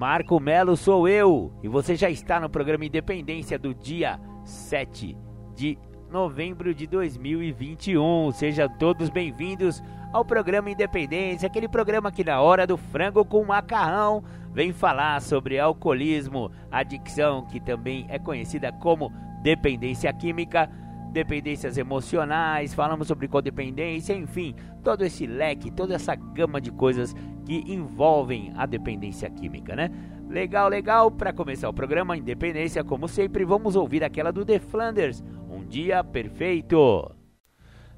Marco Melo sou eu e você já está no programa Independência do dia 7 de novembro de 2021. Sejam todos bem-vindos ao programa Independência, aquele programa que na hora do frango com macarrão vem falar sobre alcoolismo, adicção, que também é conhecida como dependência química dependências emocionais, falamos sobre codependência, enfim, todo esse leque, toda essa gama de coisas que envolvem a dependência química, né? Legal, legal. Para começar o programa Independência, como sempre, vamos ouvir aquela do The Flanders, Um Dia Perfeito.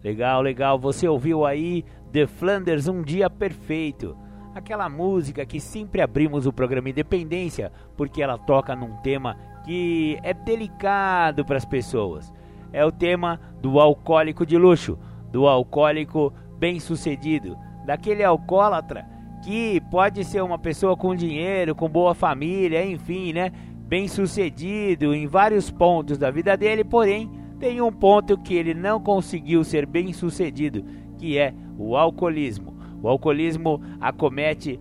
Legal, legal. Você ouviu aí The Flanders, Um Dia Perfeito. Aquela música que sempre abrimos o programa Independência, porque ela toca num tema que é delicado para as pessoas é o tema do alcoólico de luxo, do alcoólico bem-sucedido, daquele alcoólatra que pode ser uma pessoa com dinheiro, com boa família, enfim, né? Bem-sucedido em vários pontos da vida dele, porém tem um ponto que ele não conseguiu ser bem-sucedido, que é o alcoolismo. O alcoolismo acomete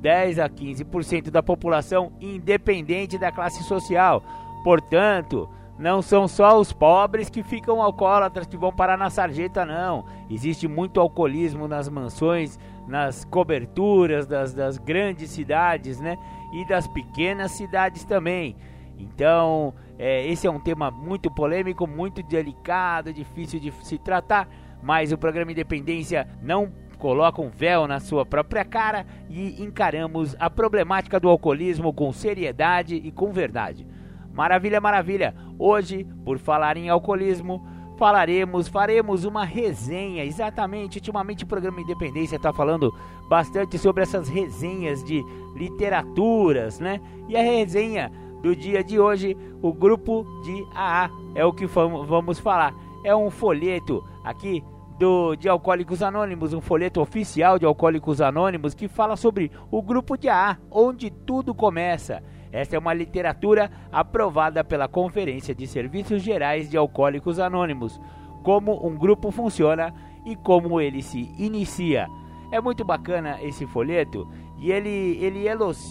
10 a 15% da população, independente da classe social. Portanto, não são só os pobres que ficam alcoólatras que vão parar na sarjeta, não. Existe muito alcoolismo nas mansões, nas coberturas das, das grandes cidades, né? E das pequenas cidades também. Então, é, esse é um tema muito polêmico, muito delicado, difícil de se tratar, mas o programa Independência não coloca um véu na sua própria cara e encaramos a problemática do alcoolismo com seriedade e com verdade. Maravilha, maravilha! Hoje, por falar em alcoolismo, falaremos, faremos uma resenha. Exatamente, ultimamente o programa Independência está falando bastante sobre essas resenhas de literaturas, né? E a resenha do dia de hoje, o grupo de AA é o que vamos falar. É um folheto aqui do, de Alcoólicos Anônimos, um folheto oficial de Alcoólicos Anônimos que fala sobre o grupo de AA, onde tudo começa. Esta é uma literatura aprovada pela Conferência de Serviços Gerais de Alcoólicos Anônimos, como um grupo funciona e como ele se inicia. É muito bacana esse folheto e ele, ele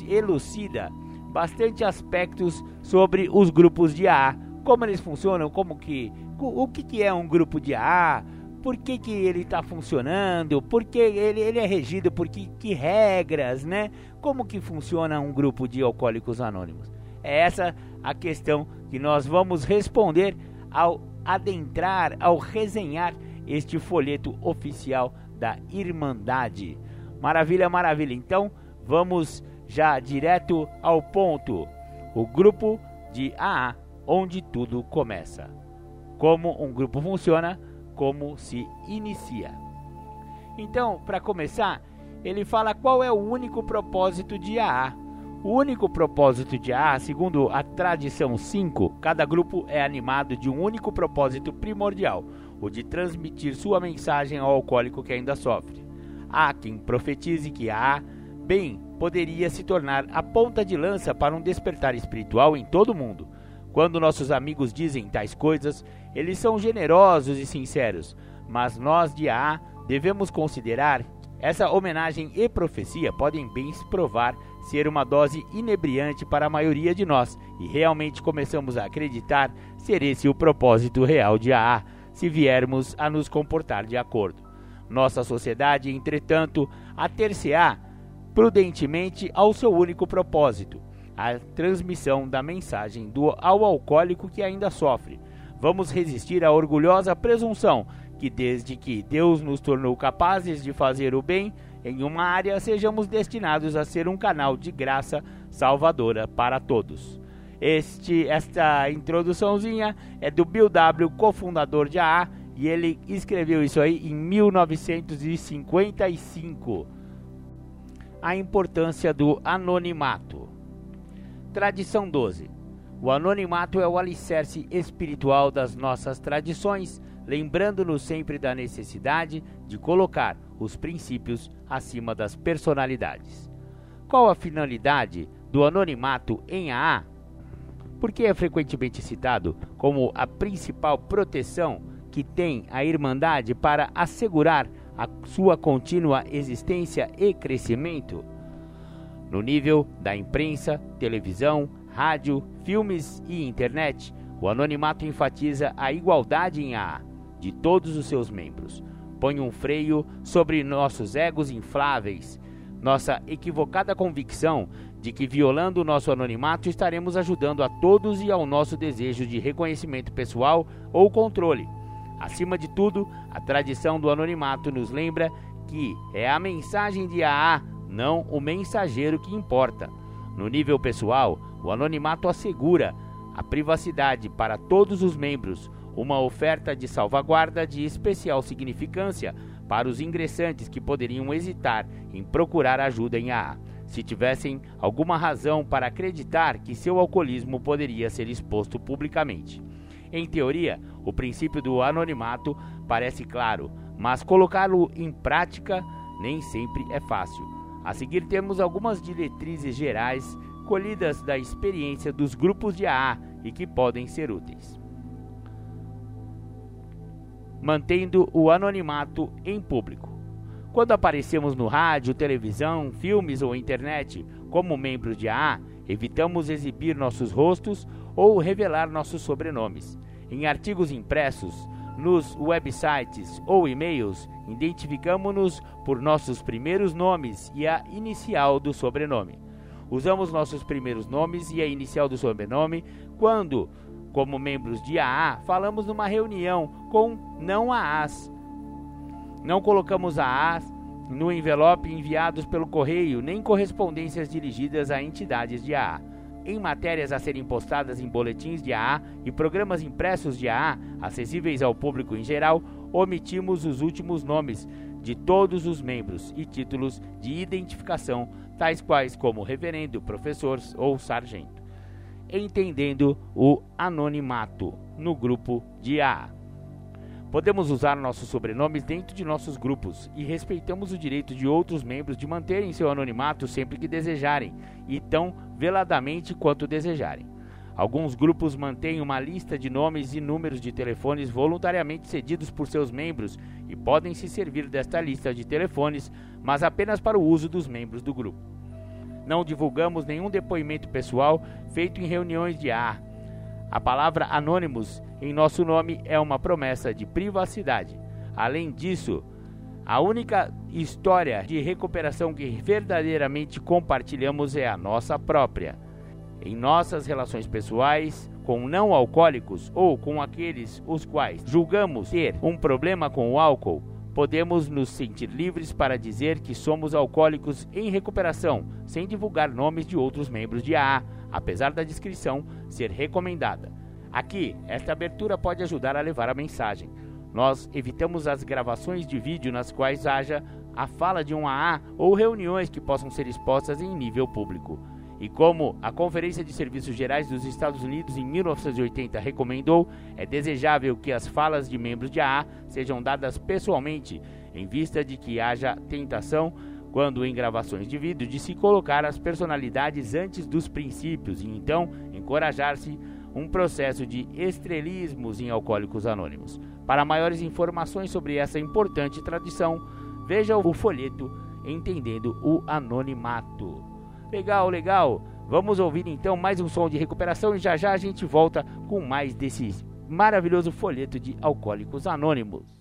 elucida bastante aspectos sobre os grupos de AA, como eles funcionam, como que o que, que é um grupo de AA, por que, que ele está funcionando, por que ele, ele é regido por que, que regras, né? Como que funciona um grupo de alcoólicos anônimos? É essa a questão que nós vamos responder ao adentrar, ao resenhar este folheto oficial da Irmandade. Maravilha, maravilha. Então, vamos já direto ao ponto. O grupo de AA, onde tudo começa. Como um grupo funciona, como se inicia. Então, para começar, ele fala qual é o único propósito de AA. O único propósito de AA, segundo a tradição 5, cada grupo é animado de um único propósito primordial, o de transmitir sua mensagem ao alcoólico que ainda sofre. Há quem profetize que AA, bem, poderia se tornar a ponta de lança para um despertar espiritual em todo o mundo. Quando nossos amigos dizem tais coisas, eles são generosos e sinceros, mas nós de AA devemos considerar essa homenagem e profecia podem bem se provar ser uma dose inebriante para a maioria de nós, e realmente começamos a acreditar ser esse o propósito real de AA, se viermos a nos comportar de acordo. Nossa sociedade, entretanto, ater-se-á prudentemente ao seu único propósito, a transmissão da mensagem do, ao alcoólico que ainda sofre. Vamos resistir à orgulhosa presunção que desde que Deus nos tornou capazes de fazer o bem em uma área, sejamos destinados a ser um canal de graça salvadora para todos. Este, esta introduçãozinha é do Bill W, cofundador de AA, e ele escreveu isso aí em 1955. A importância do anonimato. Tradição 12. O anonimato é o alicerce espiritual das nossas tradições, lembrando-nos sempre da necessidade de colocar os princípios acima das personalidades. Qual a finalidade do anonimato em AA? Porque é frequentemente citado como a principal proteção que tem a Irmandade para assegurar a sua contínua existência e crescimento? No nível da imprensa, televisão, rádio, filmes e internet, o anonimato enfatiza a igualdade em AA de todos os seus membros. Põe um freio sobre nossos egos infláveis, nossa equivocada convicção de que violando o nosso anonimato estaremos ajudando a todos e ao nosso desejo de reconhecimento pessoal ou controle. Acima de tudo, a tradição do anonimato nos lembra que é a mensagem de AA, não o mensageiro que importa. No nível pessoal, o anonimato assegura a privacidade para todos os membros, uma oferta de salvaguarda de especial significância para os ingressantes que poderiam hesitar em procurar ajuda em AA, se tivessem alguma razão para acreditar que seu alcoolismo poderia ser exposto publicamente. Em teoria, o princípio do anonimato parece claro, mas colocá-lo em prática nem sempre é fácil. A seguir temos algumas diretrizes gerais colhidas da experiência dos grupos de AA e que podem ser úteis. Mantendo o anonimato em público. Quando aparecemos no rádio, televisão, filmes ou internet como membros de AA, evitamos exibir nossos rostos ou revelar nossos sobrenomes. Em artigos impressos, nos websites ou e-mails, identificamos-nos por nossos primeiros nomes e a inicial do sobrenome. Usamos nossos primeiros nomes e a inicial do sobrenome quando, como membros de AA, falamos numa reunião com não AAs. Não colocamos AAs no envelope enviados pelo correio, nem correspondências dirigidas a entidades de AA em matérias a serem postadas em boletins de AA e programas impressos de AA, acessíveis ao público em geral, omitimos os últimos nomes de todos os membros e títulos de identificação, tais quais como reverendo, professor ou sargento, entendendo o anonimato no grupo de AA. Podemos usar nossos sobrenomes dentro de nossos grupos e respeitamos o direito de outros membros de manterem seu anonimato sempre que desejarem e tão veladamente quanto desejarem. Alguns grupos mantêm uma lista de nomes e números de telefones voluntariamente cedidos por seus membros e podem se servir desta lista de telefones, mas apenas para o uso dos membros do grupo. Não divulgamos nenhum depoimento pessoal feito em reuniões de ar. A palavra anônimos em nosso nome é uma promessa de privacidade. Além disso, a única história de recuperação que verdadeiramente compartilhamos é a nossa própria. Em nossas relações pessoais, com não alcoólicos ou com aqueles os quais julgamos ter um problema com o álcool, podemos nos sentir livres para dizer que somos alcoólicos em recuperação, sem divulgar nomes de outros membros de AA, apesar da descrição ser recomendada. Aqui, esta abertura pode ajudar a levar a mensagem. Nós evitamos as gravações de vídeo nas quais haja a fala de um AA ou reuniões que possam ser expostas em nível público. E como a Conferência de Serviços Gerais dos Estados Unidos em 1980 recomendou, é desejável que as falas de membros de AA sejam dadas pessoalmente, em vista de que haja tentação, quando em gravações de vídeo, de se colocar as personalidades antes dos princípios e então encorajar-se um processo de estrelismos em Alcoólicos Anônimos. Para maiores informações sobre essa importante tradição, veja o folheto Entendendo o Anonimato. Legal, legal. Vamos ouvir então mais um som de recuperação e já já a gente volta com mais desse maravilhoso folheto de Alcoólicos Anônimos.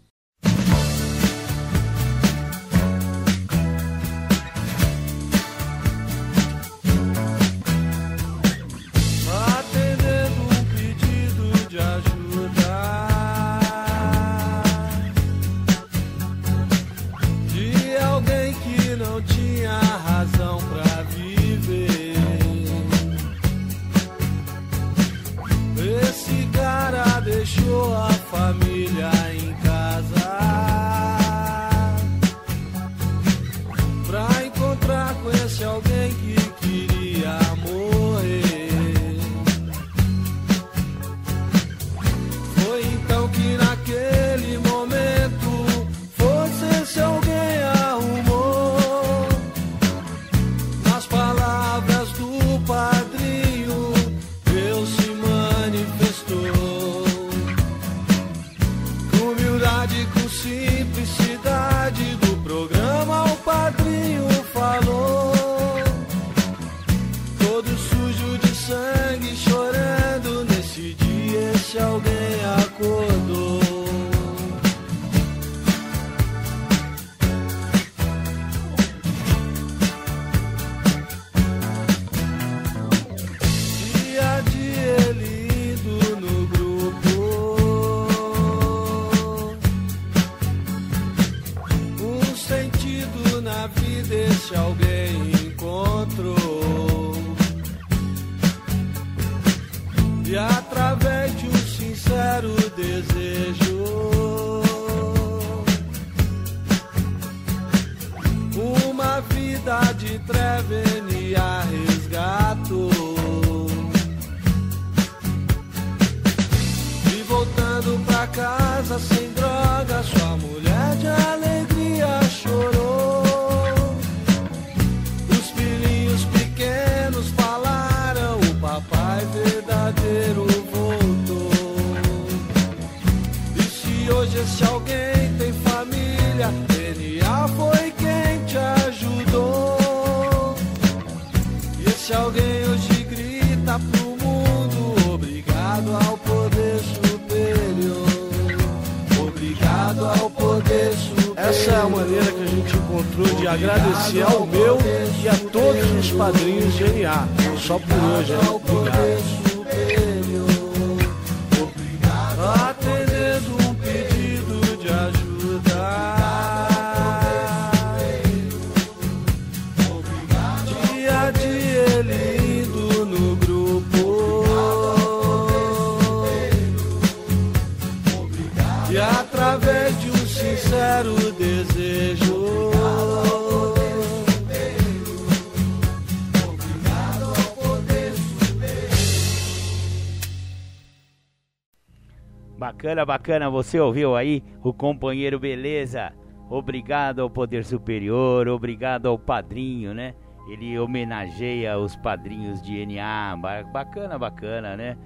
Bacana, você ouviu aí o companheiro Beleza? Obrigado ao Poder Superior, obrigado ao padrinho, né? Ele homenageia os padrinhos de NA, Ba- bacana, bacana, né?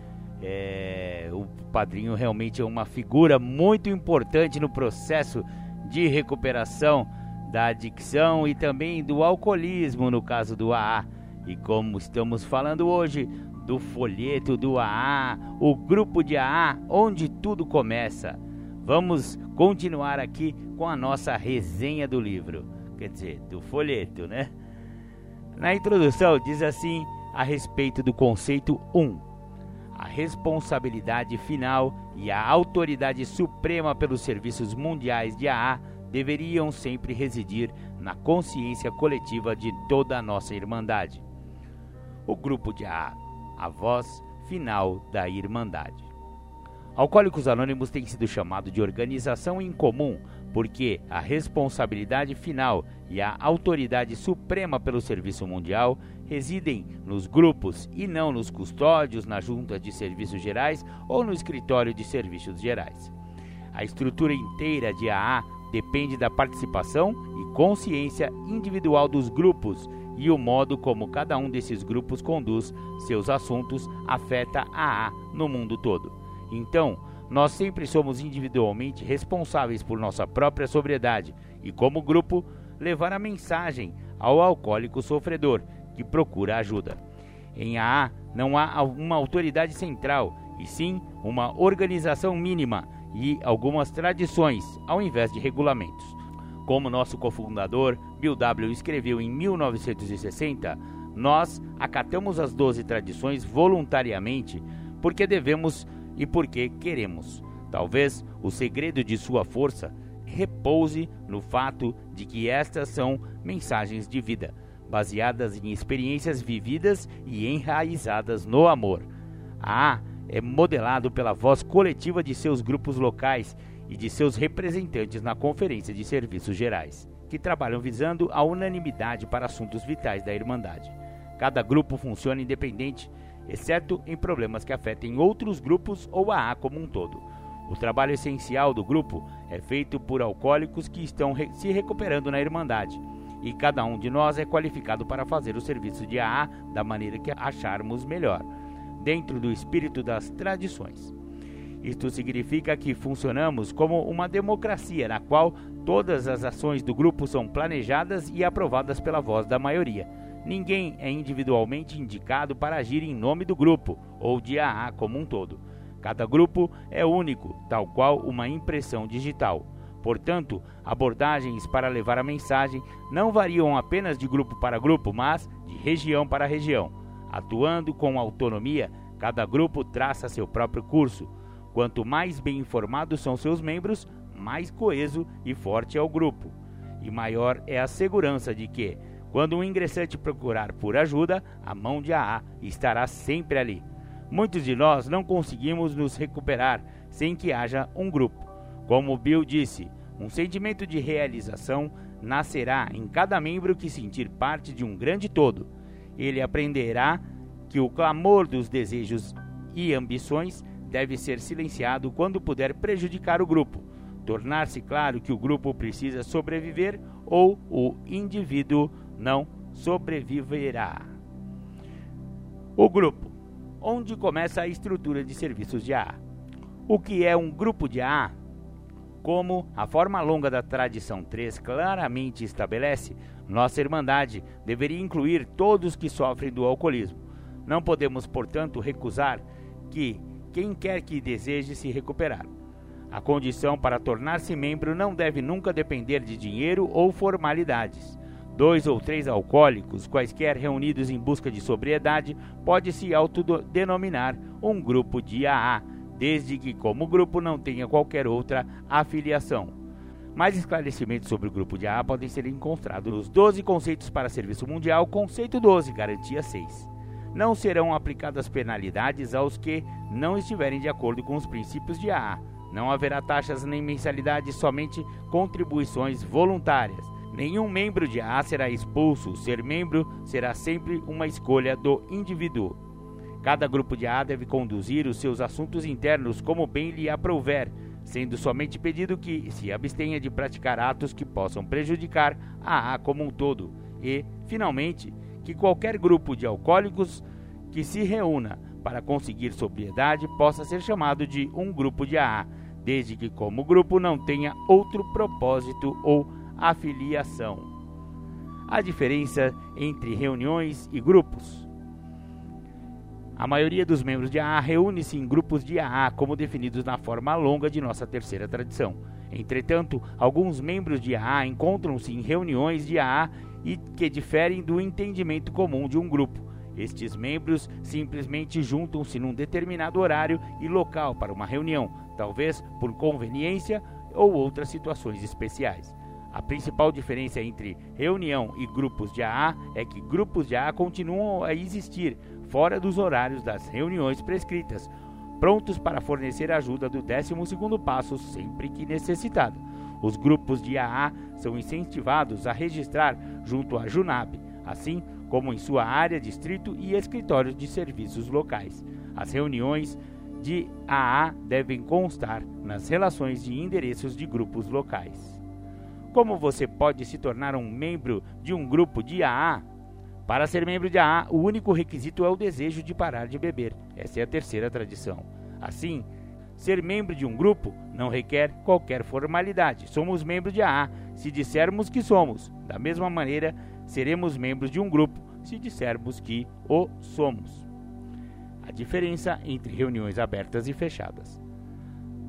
É, o padrinho realmente é uma figura muito importante no processo de recuperação da adicção e também do alcoolismo, no caso do AA. E como estamos falando hoje do folheto do AA, o grupo de AA, onde tudo começa. Vamos continuar aqui com a nossa resenha do livro, quer dizer, do folheto, né? Na introdução diz assim a respeito do conceito 1. A responsabilidade final e a autoridade suprema pelos serviços mundiais de AA deveriam sempre residir na consciência coletiva de toda a nossa Irmandade. O grupo de AA, a voz final da Irmandade. Alcoólicos Anônimos tem sido chamado de organização em comum porque a responsabilidade final e a autoridade suprema pelo serviço mundial residem nos grupos e não nos custódios, na junta de serviços gerais ou no escritório de serviços gerais. A estrutura inteira de AA depende da participação e consciência individual dos grupos e o modo como cada um desses grupos conduz seus assuntos afeta a AA no mundo todo. Então, nós sempre somos individualmente responsáveis por nossa própria sobriedade e, como grupo, levar a mensagem ao alcoólico sofredor que procura ajuda. Em AA não há uma autoridade central, e sim uma organização mínima e algumas tradições, ao invés de regulamentos. Como nosso cofundador Bill W. escreveu em 1960, nós acatamos as 12 tradições voluntariamente porque devemos e porque queremos. Talvez o segredo de sua força repouse no fato de que estas são mensagens de vida, baseadas em experiências vividas e enraizadas no amor. A A é modelado pela voz coletiva de seus grupos locais e de seus representantes na Conferência de Serviços Gerais, que trabalham visando a unanimidade para assuntos vitais da Irmandade. Cada grupo funciona independente, exceto em problemas que afetem outros grupos ou a A como um todo. O trabalho essencial do grupo é feito por alcoólicos que estão re se recuperando na Irmandade, e cada um de nós é qualificado para fazer o serviço de AA da maneira que acharmos melhor, dentro do espírito das tradições. Isto significa que funcionamos como uma democracia na qual todas as ações do grupo são planejadas e aprovadas pela voz da maioria. Ninguém é individualmente indicado para agir em nome do grupo ou de AA como um todo. Cada grupo é único, tal qual uma impressão digital. Portanto, abordagens para levar a mensagem não variam apenas de grupo para grupo, mas de região para região. Atuando com autonomia, cada grupo traça seu próprio curso. Quanto mais bem informados são seus membros, mais coeso e forte é o grupo. E maior é a segurança de que, quando um ingressante procurar por ajuda, a mão de AA estará sempre ali. Muitos de nós não conseguimos nos recuperar sem que haja um grupo. Como Bill disse, um sentimento de realização nascerá em cada membro que sentir parte de um grande todo. Ele aprenderá que o clamor dos desejos e ambições deve ser silenciado quando puder prejudicar o grupo, tornar-se claro que o grupo precisa sobreviver ou o indivíduo não sobreviverá. O grupo, onde começa a estrutura de serviços de AA. O que é um grupo de AA? Como a forma longa da tradição 3 claramente estabelece, Nossa Irmandade deveria incluir todos que sofrem do alcoolismo. Não podemos, portanto, recusar que quem quer que deseje se recuperar. A condição para tornar-se membro não deve nunca depender de dinheiro ou formalidades. Dois ou três alcoólicos, quaisquer reunidos em busca de sobriedade, pode se autodenominar um grupo de AA, desde que, como grupo, não tenha qualquer outra afiliação. Mais esclarecimentos sobre o grupo de AA podem ser encontrados nos 12 Conceitos para Serviço Mundial, Conceito 12, Garantia 6. Não serão aplicadas penalidades aos que não estiverem de acordo com os princípios de AA. Não haverá taxas nem mensalidades, somente contribuições voluntárias. Nenhum membro de AA será expulso, ser membro será sempre uma escolha do indivíduo. Cada grupo de AA deve conduzir os seus assuntos internos como bem lhe aprouver, sendo somente pedido que se abstenha de praticar atos que possam prejudicar a AA como um todo, e, finalmente, que qualquer grupo de alcoólicos que se reúna para conseguir sobriedade possa ser chamado de um grupo de AA, desde que, como grupo, não tenha outro propósito ou afiliação. A diferença entre reuniões e grupos. A maioria dos membros de AA reúne-se em grupos de AA, como definidos na forma longa de nossa terceira tradição. Entretanto, alguns membros de AA encontram-se em reuniões de AA e que diferem do entendimento comum de um grupo. Estes membros simplesmente juntam-se num determinado horário e local para uma reunião, talvez por conveniência ou outras situações especiais. A principal diferença entre reunião e grupos de AA é que grupos de AA continuam a existir fora dos horários das reuniões prescritas, prontos para fornecer ajuda do 12º passo sempre que necessitado. Os grupos de AA são incentivados a registrar junto à Junab, assim como em sua área, distrito e escritórios de serviços locais. As reuniões de AA devem constar nas relações de endereços de grupos locais. Como você pode se tornar um membro de um grupo de AA? Para ser membro de AA, o único requisito é o desejo de parar de beber. Essa é a terceira tradição. Assim, ser membro de um grupo não requer qualquer formalidade. Somos membros de AA se dissermos que somos. Da mesma maneira, seremos membros de um grupo se dissermos que o somos. A diferença entre reuniões abertas e fechadas.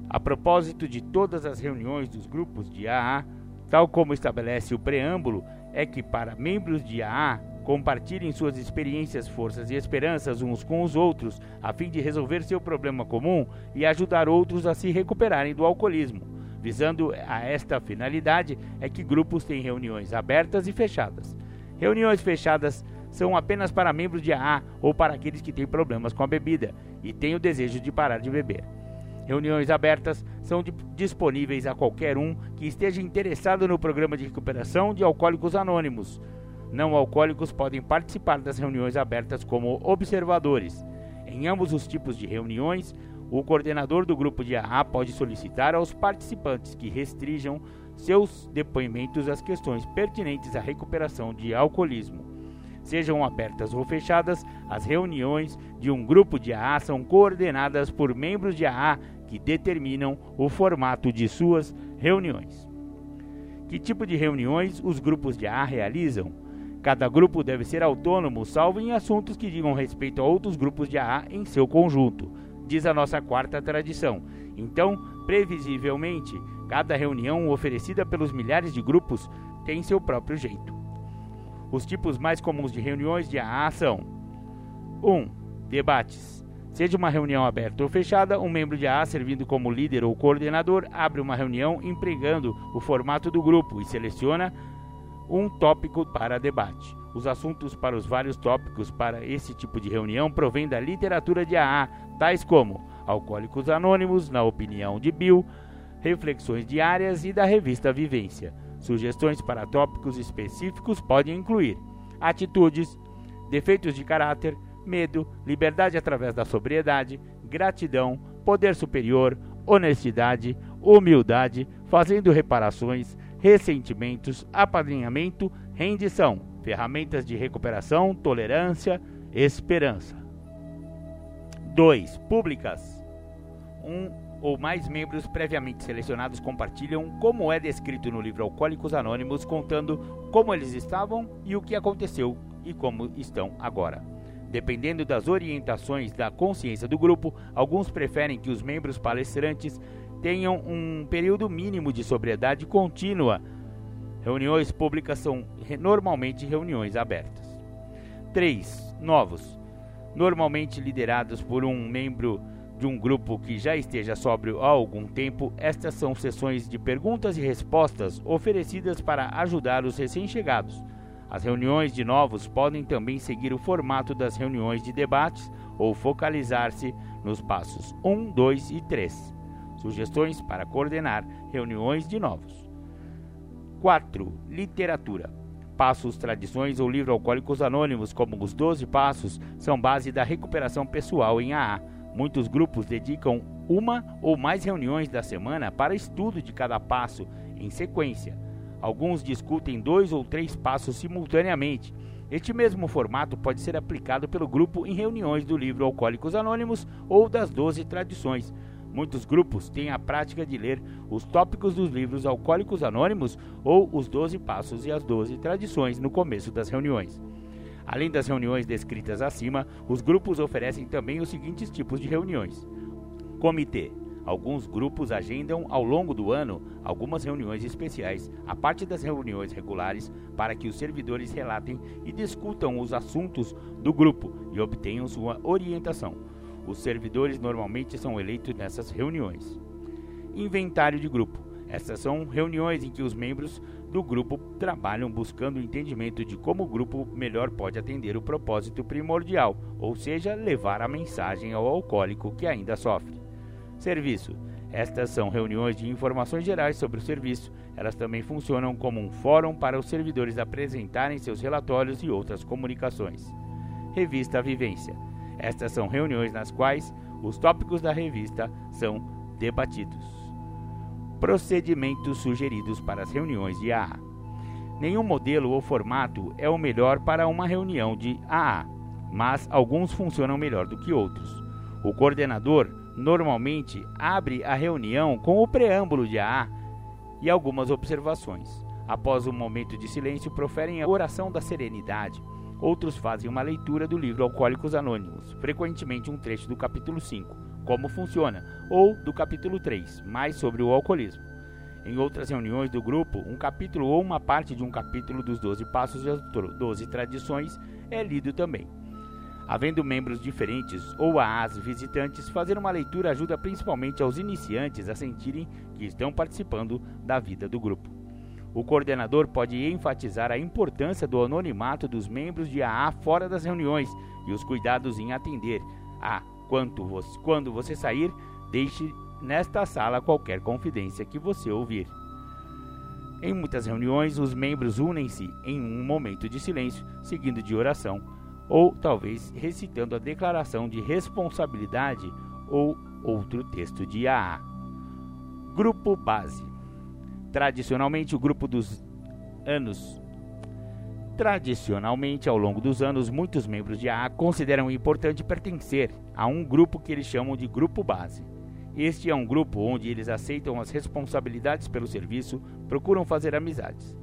A propósito de todas as reuniões dos grupos de AA, tal como estabelece o preâmbulo, é que para membros de AA compartilhem suas experiências, forças e esperanças uns com os outros, a fim de resolver seu problema comum e ajudar outros a se recuperarem do alcoolismo. Visando a esta finalidade é que grupos têm reuniões abertas e fechadas. Reuniões fechadas são apenas para membros de AA ou para aqueles que têm problemas com a bebida e têm o desejo de parar de beber. Reuniões abertas são disponíveis a qualquer um que esteja interessado no programa de recuperação de alcoólicos anônimos. Não alcoólicos podem participar das reuniões abertas como observadores. Em ambos os tipos de reuniões, o coordenador do grupo de AA pode solicitar aos participantes que restringam seus depoimentos às questões pertinentes à recuperação de alcoolismo. Sejam abertas ou fechadas, as reuniões de um grupo de AA são coordenadas por membros de AA que determinam o formato de suas reuniões. Que tipo de reuniões os grupos de A realizam? Cada grupo deve ser autônomo, salvo em assuntos que digam respeito a outros grupos de AA em seu conjunto, diz a nossa quarta tradição. Então, previsivelmente, cada reunião oferecida pelos milhares de grupos tem seu próprio jeito. Os tipos mais comuns de reuniões de AA são: 1. Um, debates. Seja uma reunião aberta ou fechada, um membro de AA, servindo como líder ou coordenador, abre uma reunião empregando o formato do grupo e seleciona um tópico para debate. Os assuntos para os vários tópicos para esse tipo de reunião provêm da literatura de AA, tais como Alcoólicos Anônimos, na opinião de Bill, reflexões diárias e da revista Vivência. Sugestões para tópicos específicos podem incluir atitudes, defeitos de caráter, medo, liberdade através da sobriedade, gratidão, poder superior, honestidade, humildade, fazendo reparações, ressentimentos, apadrinhamento, rendição, ferramentas de recuperação, tolerância, esperança. 2. Públicas. 1. Um, ou mais membros previamente selecionados compartilham como é descrito no livro Alcoólicos Anônimos, contando como eles estavam e o que aconteceu e como estão agora. Dependendo das orientações da consciência do grupo, alguns preferem que os membros palestrantes tenham um período mínimo de sobriedade contínua. Reuniões públicas são normalmente reuniões abertas. 3. Novos. Normalmente liderados por um membro de um grupo que já esteja sóbrio há algum tempo, estas são sessões de perguntas e respostas oferecidas para ajudar os recém-chegados. As reuniões de novos podem também seguir o formato das reuniões de debates ou focalizar-se nos passos 1, 2 e 3. Sugestões para coordenar reuniões de novos. 4. Literatura. Passos, tradições ou livro Alcoólicos Anônimos, como os 12 Passos, são base da recuperação pessoal em AA Muitos grupos dedicam uma ou mais reuniões da semana para estudo de cada passo em sequência. Alguns discutem dois ou três passos simultaneamente. Este mesmo formato pode ser aplicado pelo grupo em reuniões do livro Alcoólicos Anônimos ou das Doze Tradições. Muitos grupos têm a prática de ler os tópicos dos livros Alcoólicos Anônimos ou os Doze Passos e as Doze Tradições no começo das reuniões. Além das reuniões descritas acima, os grupos oferecem também os seguintes tipos de reuniões: Comitê. Alguns grupos agendam ao longo do ano algumas reuniões especiais, a parte das reuniões regulares, para que os servidores relatem e discutam os assuntos do grupo e obtenham sua orientação. Os servidores normalmente são eleitos nessas reuniões. Inventário de grupo. Essas são reuniões em que os membros do grupo trabalham buscando o entendimento de como o grupo melhor pode atender o propósito primordial, ou seja, levar a mensagem ao alcoólico que ainda sofre. Serviço. Estas são reuniões de informações gerais sobre o serviço. Elas também funcionam como um fórum para os servidores apresentarem seus relatórios e outras comunicações. Revista Vivência. Estas são reuniões nas quais os tópicos da revista são debatidos. Procedimentos sugeridos para as reuniões de AA. Nenhum modelo ou formato é o melhor para uma reunião de AA, mas alguns funcionam melhor do que outros. O coordenador normalmente abre a reunião com o preâmbulo de AA e algumas observações. Após um momento de silêncio, proferem a oração da serenidade. Outros fazem uma leitura do livro Alcoólicos Anônimos, frequentemente um trecho do capítulo 5 como funciona, ou do capítulo 3, mais sobre o alcoolismo. Em outras reuniões do grupo, um capítulo ou uma parte de um capítulo dos 12 Passos e as 12 Tradições é lido também. Havendo membros diferentes ou AAs visitantes, fazer uma leitura ajuda principalmente aos iniciantes a sentirem que estão participando da vida do grupo. O coordenador pode enfatizar a importância do anonimato dos membros de AA fora das reuniões e os cuidados em atender a Quanto você, quando você sair, deixe nesta sala qualquer confidência que você ouvir. Em muitas reuniões, os membros unem-se em um momento de silêncio, seguindo de oração, ou talvez recitando a declaração de responsabilidade ou outro texto de AA. Grupo Base Tradicionalmente, o grupo dos anos Tradicionalmente, ao longo dos anos, muitos membros de AA consideram importante pertencer a um grupo que eles chamam de grupo base. Este é um grupo onde eles aceitam as responsabilidades pelo serviço, procuram fazer amizades.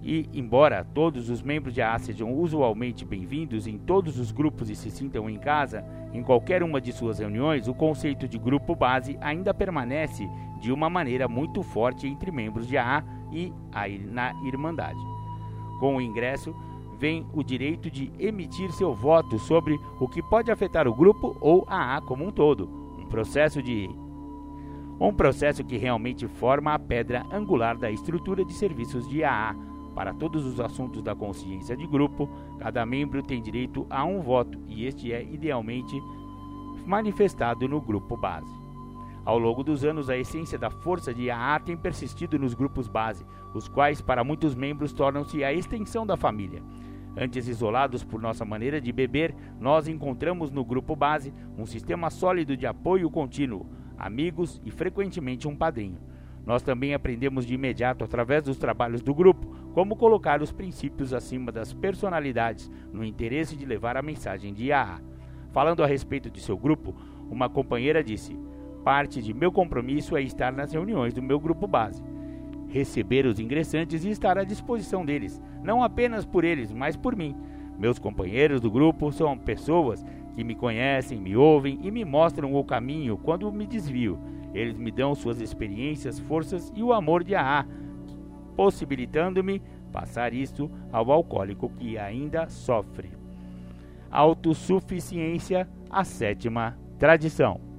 E, embora todos os membros de AA sejam usualmente bem-vindos em todos os grupos e se sintam em casa, em qualquer uma de suas reuniões, o conceito de grupo base ainda permanece de uma maneira muito forte entre membros de AA e a, na Irmandade. Com o ingresso, vem o direito de emitir seu voto sobre o que pode afetar o grupo ou a A como um todo. Um processo de um processo que realmente forma a pedra angular da estrutura de serviços de AA. Para todos os assuntos da consciência de grupo, cada membro tem direito a um voto e este é idealmente manifestado no grupo base. Ao longo dos anos, a essência da força de AA tem persistido nos grupos base, os quais, para muitos membros, tornam-se a extensão da família. Antes isolados por nossa maneira de beber, nós encontramos no grupo base um sistema sólido de apoio contínuo, amigos e frequentemente um padrinho. Nós também aprendemos de imediato, através dos trabalhos do grupo, como colocar os princípios acima das personalidades no interesse de levar a mensagem de AA. Falando a respeito de seu grupo, uma companheira disse: parte de meu compromisso é estar nas reuniões do meu grupo base, receber os ingressantes e estar à disposição deles, não apenas por eles, mas por mim. Meus companheiros do grupo são pessoas que me conhecem, me ouvem e me mostram o caminho quando me desvio. Eles me dão suas experiências, forças e o amor de AA, possibilitando-me passar isto ao alcoólico que ainda sofre. Autossuficiência, a sétima tradição.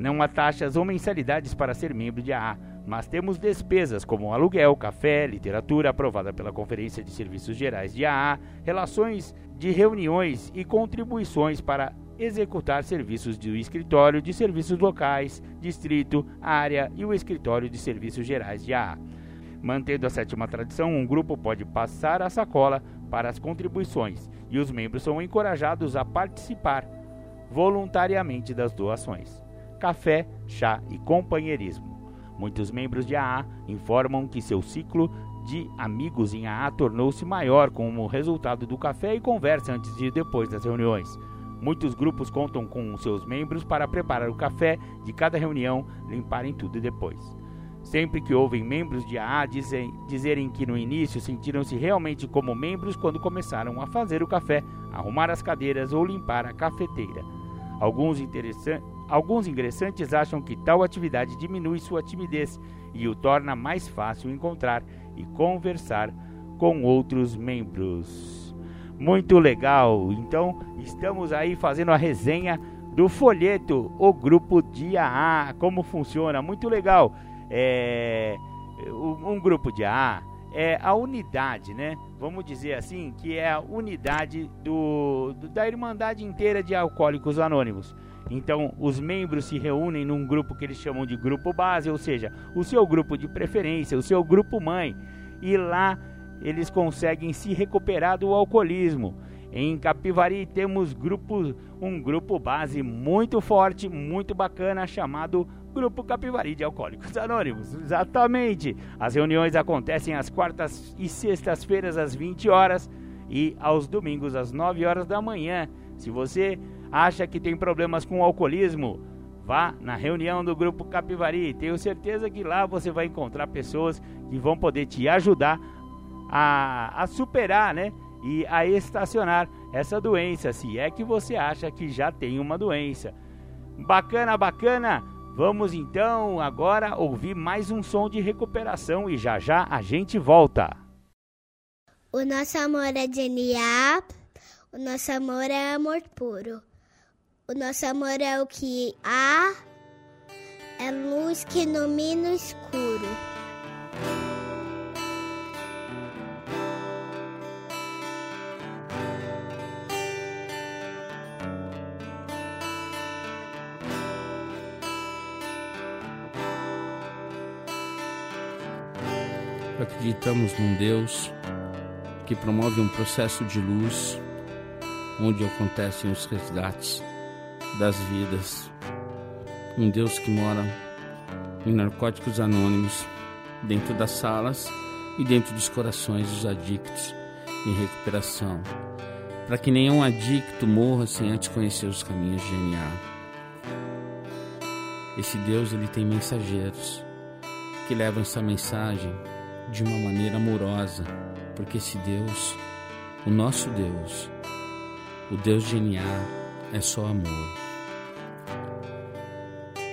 Não há taxas ou mensalidades para ser membro de AA, mas temos despesas como aluguel, café, literatura aprovada pela Conferência de Serviços Gerais de AA, relações de reuniões e contribuições para executar serviços do escritório de serviços locais, distrito, área e o escritório de serviços gerais de AA. Mantendo a sétima tradição, um grupo pode passar a sacola para as contribuições e os membros são encorajados a participar voluntariamente das doações. Café, chá e companheirismo. Muitos membros de AA informam que seu ciclo de amigos em AA tornou-se maior como resultado do café e conversa antes e depois das reuniões. Muitos grupos contam com seus membros para preparar o café de cada reunião, limparem tudo depois. Sempre que ouvem membros de AA dizem, dizerem que no início sentiram-se realmente como membros quando começaram a fazer o café, arrumar as cadeiras ou limpar a cafeteira. Alguns, alguns ingressantes acham que tal atividade diminui sua timidez e o torna mais fácil encontrar e conversar com outros membros. Muito legal! Então, estamos aí fazendo a resenha do folheto, o grupo de AA, como funciona, muito legal. É, um grupo de AA é a unidade, né? Vamos dizer assim, que é a unidade do, do da Irmandade inteira de Alcoólicos Anônimos. Então, os membros se reúnem num grupo que eles chamam de grupo base, ou seja, o seu grupo de preferência, o seu grupo mãe. E lá eles conseguem se recuperar do alcoolismo. Em Capivari temos um grupo base muito forte, muito bacana, chamado Grupo Capivari de Alcoólicos Anônimos. Exatamente! As reuniões acontecem às quartas e sextas-feiras às 20 horas e aos domingos às 9 horas da manhã. Se você acha que tem problemas com o alcoolismo, vá na reunião do Grupo Capivari. Tenho certeza que lá você vai encontrar pessoas que vão poder te ajudar a, a superar, né? E a estacionar essa doença, se é que você acha que já tem uma doença. Bacana, bacana! Vamos então agora ouvir mais um som de recuperação e já já a gente volta. O nosso amor é genial, o nosso amor é amor puro. O nosso amor é o que há, é luz que ilumina o escuro. Acreditamos num Deus que promove um processo de luz onde acontecem os resgates das vidas. Um Deus que mora em narcóticos anônimos, dentro das salas e dentro dos corações dos adictos em recuperação, para que nenhum adicto morra sem antes conhecer os caminhos de NA. Esse Deus ele tem mensageiros que levam essa mensagem de uma maneira amorosa, porque esse Deus, o nosso Deus, o Deus de NA, é só amor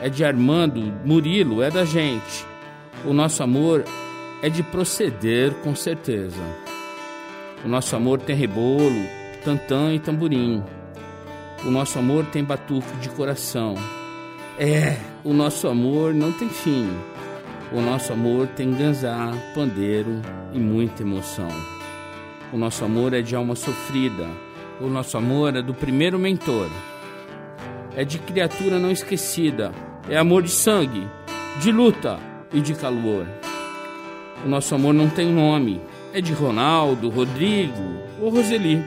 é de Armando, Murilo, é da gente. O nosso amor é de proceder com certeza. O nosso amor tem rebolo, tantã e tamborim. O nosso amor tem batuque de coração. É, o nosso amor não tem fim. O nosso amor tem ganzá, pandeiro e muita emoção. O nosso amor é de alma sofrida. O nosso amor é do primeiro mentor é de criatura não esquecida, é amor de sangue, de luta e de calor. O nosso amor não tem nome, é de Ronaldo, Rodrigo ou Roseli.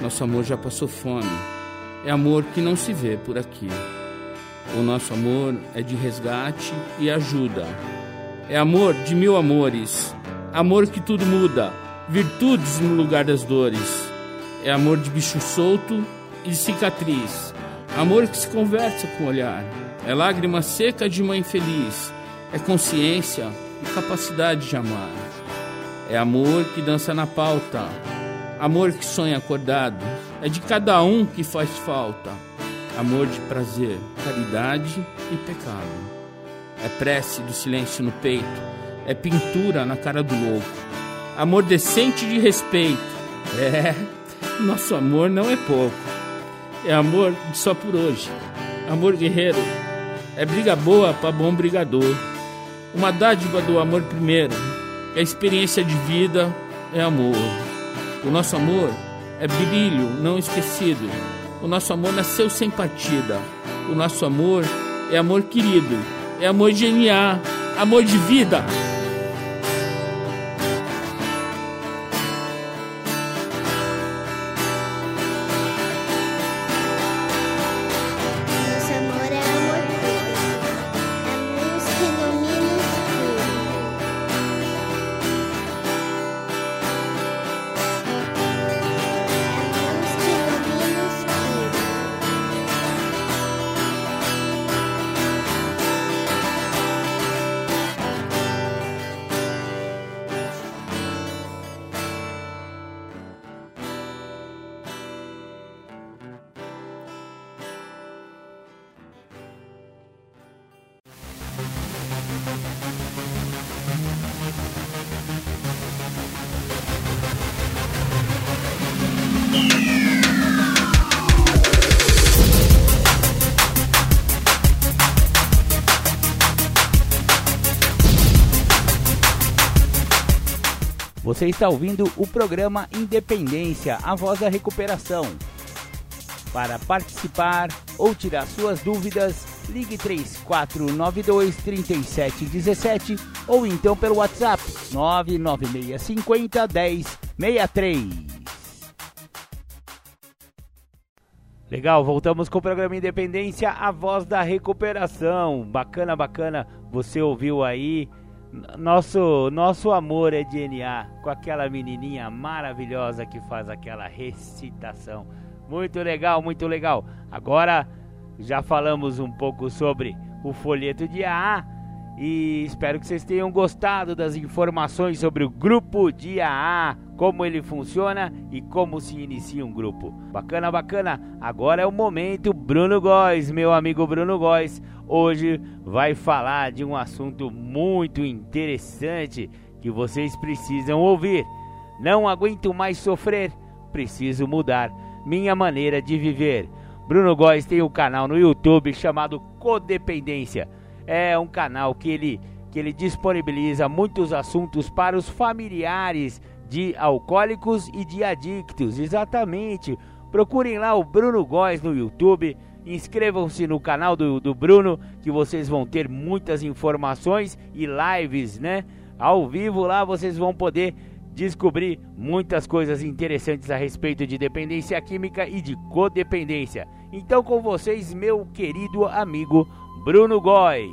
Nosso amor já passou fome, é amor que não se vê por aqui. O nosso amor é de resgate e ajuda. É amor de mil amores, amor que tudo muda, virtudes no lugar das dores. É amor de bicho solto e cicatriz, amor que se conversa com o olhar. É lágrima seca de mãe feliz, é consciência e capacidade de amar. É amor que dança na pauta, amor que sonha acordado, é de cada um que faz falta. Amor de prazer, caridade e pecado. É prece do silêncio no peito, é pintura na cara do louco. Amor decente de respeito. É, nosso amor não é pouco. É amor só por hoje. Amor guerreiro. É briga boa para bom brigador. Uma dádiva do amor primeiro. É experiência de vida, é amor. O nosso amor é brilho não esquecido. O nosso amor nasceu sem partida. O nosso amor é amor querido, é amor de DNA, amor de vida. Você está ouvindo o programa Independência, a voz da recuperação. Para participar ou tirar suas dúvidas, ligue 3492 3717 ou então pelo WhatsApp 99650 1063. Legal, voltamos com o programa Independência, a voz da recuperação. Bacana, bacana. Você ouviu aí nosso, nosso amor é DNA com aquela menininha maravilhosa que faz aquela recitação. Muito legal, muito legal. Agora já falamos um pouco sobre o folheto de AA e espero que vocês tenham gostado das informações sobre o grupo de AA, como ele funciona e como se inicia um grupo. Bacana, bacana. Agora é o momento Bruno Góes, meu amigo Bruno Góes hoje vai falar de um assunto muito interessante que vocês precisam ouvir. Não aguento mais sofrer, preciso mudar minha maneira de viver. Bruno Góes tem um canal no YouTube chamado Codependência. É um canal que ele, que ele disponibiliza muitos assuntos para os familiares de alcoólicos e de adictos. Exatamente. Procurem lá o Bruno Góes no YouTube Inscrevam-se no canal do, do Bruno, que vocês vão ter muitas informações e lives, né? Ao vivo lá vocês vão poder descobrir muitas coisas interessantes a respeito de dependência química e de codependência. Então, com vocês, meu querido amigo Bruno Góes.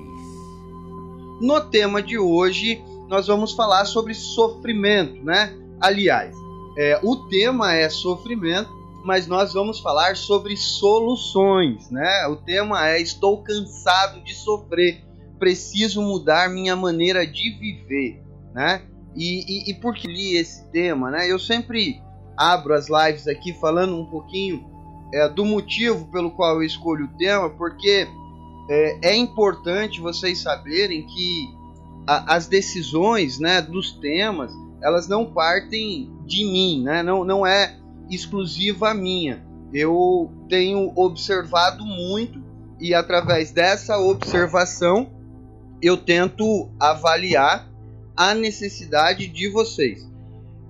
No tema de hoje, nós vamos falar sobre sofrimento, né? Aliás, é, o tema é sofrimento mas nós vamos falar sobre soluções, né? O tema é Estou cansado de sofrer, preciso mudar minha maneira de viver, né? E, e, e por que li esse tema, né? Eu sempre abro as lives aqui falando um pouquinho é, do motivo pelo qual eu escolho o tema, porque é, é importante vocês saberem que a, as decisões, né, dos temas, elas não partem de mim, né? Não, não é exclusiva minha. Eu tenho observado muito e através dessa observação eu tento avaliar a necessidade de vocês.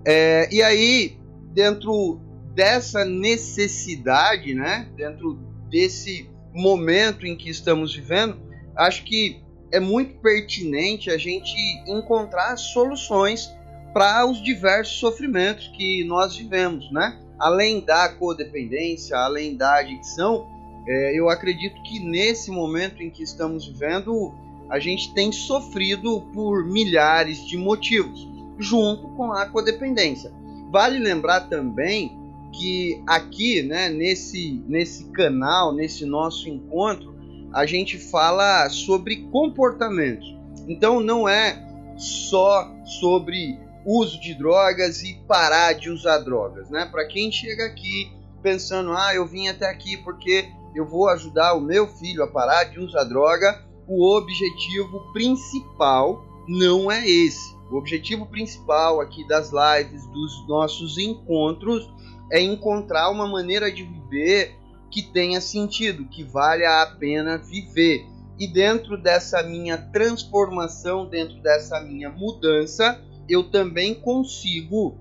É, e aí, dentro dessa necessidade, né, dentro desse momento em que estamos vivendo, acho que é muito pertinente a gente encontrar soluções para os diversos sofrimentos que nós vivemos, né? Além da codependência, além da adicção, é, eu acredito que nesse momento em que estamos vivendo, a gente tem sofrido por milhares de motivos, junto com a codependência. Vale lembrar também que aqui, né, nesse, nesse canal, nesse nosso encontro, a gente fala sobre comportamentos. Então não é só sobre uso de drogas e parar de usar drogas, né? Para quem chega aqui pensando, ah, eu vim até aqui porque eu vou ajudar o meu filho a parar de usar droga, o objetivo principal não é esse. O objetivo principal aqui das lives, dos nossos encontros, é encontrar uma maneira de viver que tenha sentido, que valha a pena viver. E dentro dessa minha transformação, dentro dessa minha mudança, eu também consigo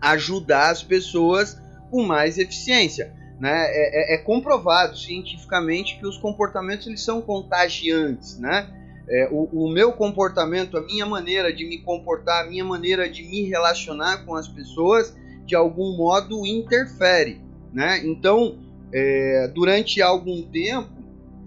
ajudar as pessoas com mais eficiência. Né? É, é, é comprovado cientificamente que os comportamentos eles são contagiantes. Né? É, o, o, meu comportamento, a minha maneira de me comportar, a minha maneira de me relacionar com as pessoas, de algum modo interfere. Né? Então, é, durante algum tempo,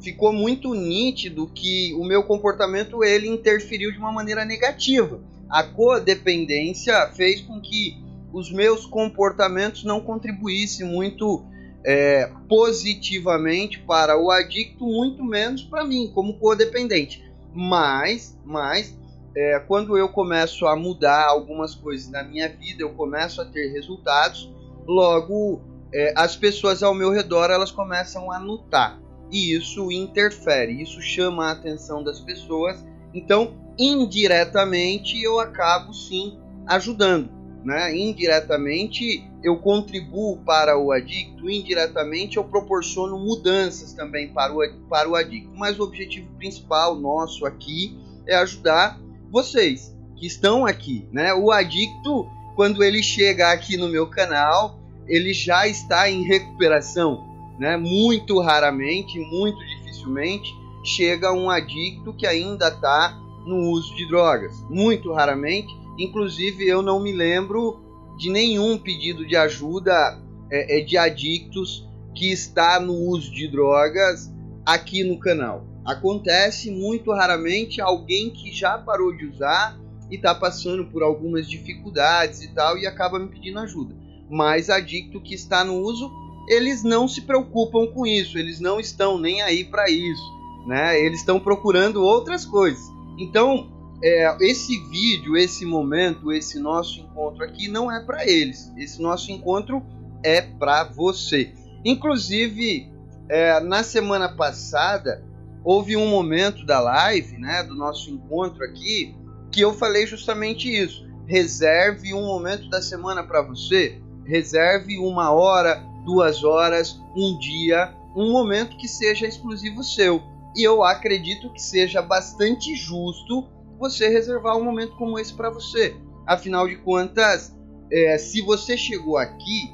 ficou muito nítido que o meu comportamento ele interferiu de uma maneira negativa. A codependência fez com que os meus comportamentos não contribuíssem muito é, positivamente para o adicto, muito menos para mim, como codependente. Mas, mas é, quando eu começo a mudar algumas coisas na minha vida, eu começo a ter resultados, logo é, as pessoas ao meu redor elas começam a notar. E isso interfere, isso chama a atenção das pessoas. Então, indiretamente, eu acabo sim ajudando. Né? Indiretamente, eu contribuo para o adicto, indiretamente, eu proporciono mudanças também para o, para o adicto. Mas o objetivo principal nosso aqui é ajudar vocês que estão aqui. Né? O adicto, quando ele chega aqui no meu canal, ele já está em recuperação. Né? Muito raramente, muito dificilmente, chega um adicto que ainda está no uso de drogas. Muito raramente Inclusive, eu não me lembro de nenhum pedido de ajuda é, é, de adictos que está no uso de drogas aqui no canal. Acontece muito raramente alguém que já parou de usar e está passando por algumas dificuldades e tal e acaba me pedindo ajuda. Mas adicto que está no uso, eles não se preocupam com isso, eles não estão nem aí para isso, né? Eles estão procurando outras coisas. Então, é, esse vídeo, esse momento, esse nosso encontro aqui não é para eles. Esse nosso encontro é para você. Inclusive, é, na semana passada houve um momento da live, né, do nosso encontro aqui, que eu falei justamente isso. Reserve um momento da semana para você. Reserve uma hora, duas horas, um dia, um momento que seja exclusivo seu. E eu acredito que seja bastante justo você reservar um momento como esse para você. Afinal de contas, é, se você chegou aqui,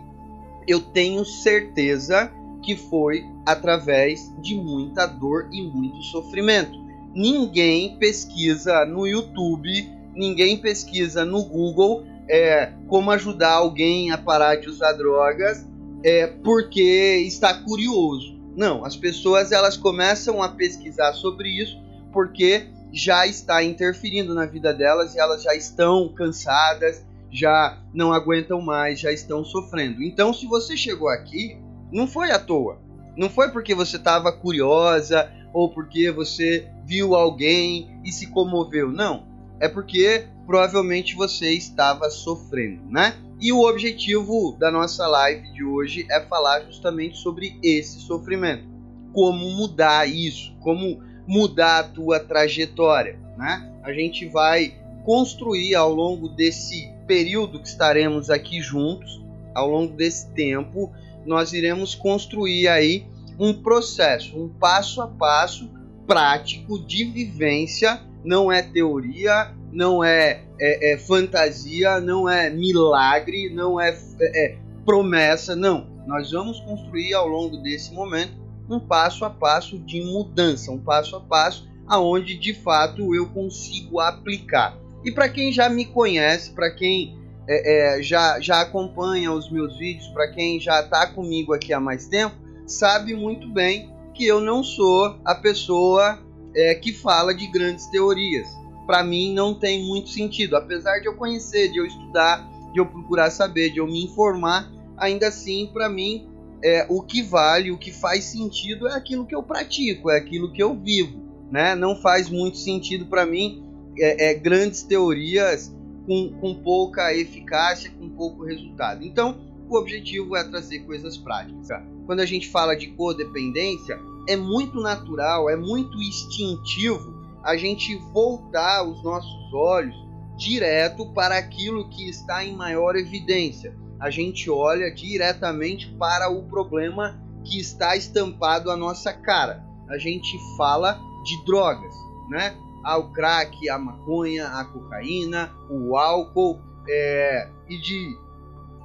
eu tenho certeza que foi através de muita dor e muito sofrimento. Ninguém pesquisa no YouTube, ninguém pesquisa no Google é, como ajudar alguém a parar de usar drogas é, porque está curioso. Não, as pessoas elas começam a pesquisar sobre isso porque já está interferindo na vida delas e elas já estão cansadas, já não aguentam mais, já estão sofrendo. Então, se você chegou aqui, não foi à toa. Não foi porque você estava curiosa ou porque você viu alguém e se comoveu. Não. É porque provavelmente você estava sofrendo, né? E o objetivo da nossa live de hoje é falar justamente sobre esse sofrimento. Como mudar isso, como mudar a tua trajetória, né? A gente vai construir ao longo desse período que estaremos aqui juntos, ao longo desse tempo, nós iremos construir aí um processo, um passo a passo prático de vivência, não é teoria, não é, é, é fantasia, não é milagre, não é, é, é promessa, não. Nós vamos construir ao longo desse momento um passo a passo de mudança, um passo a passo aonde de fato eu consigo aplicar. E para quem já me conhece, para quem é, é, já, já acompanha os meus vídeos, para quem já está comigo aqui há mais tempo, sabe muito bem que eu não sou a pessoa é, que fala de grandes teorias. Para mim não tem muito sentido, apesar de eu conhecer, de eu estudar, de eu procurar saber, de eu me informar, ainda assim para mim é, o que vale, o que faz sentido é aquilo que eu pratico, é aquilo que eu vivo, né? Não faz muito sentido para mim é, é, grandes teorias com, com pouca eficácia, com pouco resultado. Então, o objetivo é trazer coisas práticas. Quando a gente fala de codependência, é muito natural, é muito instintivo a gente voltar os nossos olhos direto para aquilo que está em maior evidência. A gente olha diretamente para o problema que está estampado à nossa cara. A gente fala de drogas, né? Ao crack, a maconha, a cocaína, o álcool é, e de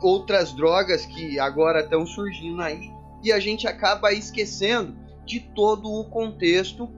outras drogas que agora estão surgindo aí e a gente acaba esquecendo de todo o contexto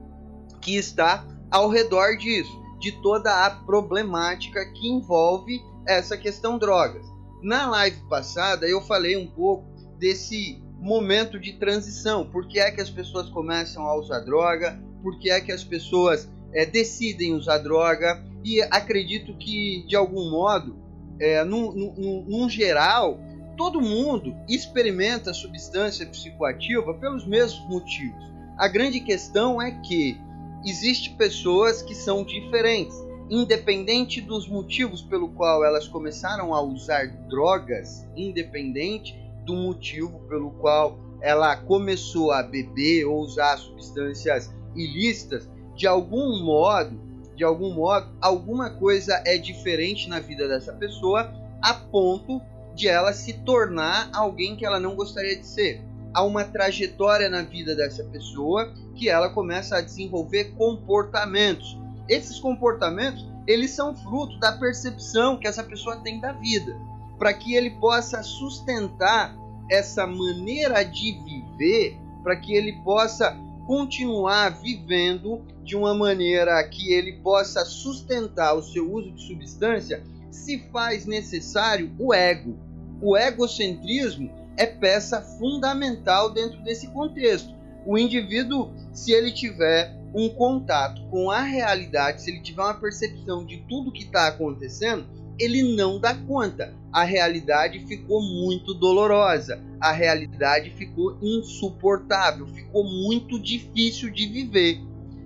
que está ao redor disso, de toda a problemática que envolve essa questão drogas. Na live passada eu falei um pouco desse momento de transição, por que é que as pessoas começam a usar droga, por que é que as pessoas é, decidem usar droga e acredito que de algum modo, é, num, num, num geral, todo mundo experimenta substância psicoativa pelos mesmos motivos. A grande questão é que existem pessoas que são diferentes, independente dos motivos pelo qual elas começaram a usar drogas, independente do motivo pelo qual ela começou a beber ou usar substâncias ilícitas, de algum modo, de algum modo, alguma coisa é diferente na vida dessa pessoa a ponto de ela se tornar alguém que ela não gostaria de ser. Há uma trajetória na vida dessa pessoa que ela começa a desenvolver comportamentos. Esses comportamentos, eles são fruto da percepção que essa pessoa tem da vida, para que ele possa sustentar essa maneira de viver, para que ele possa continuar vivendo de uma maneira que ele possa sustentar o seu uso de substância, se faz necessário o ego. O egocentrismo é peça fundamental dentro desse contexto. O indivíduo, se ele tiver um contato com a realidade, se ele tiver uma percepção de tudo que está acontecendo, ele não dá conta. A realidade ficou muito dolorosa, a realidade ficou insuportável, ficou muito difícil de viver.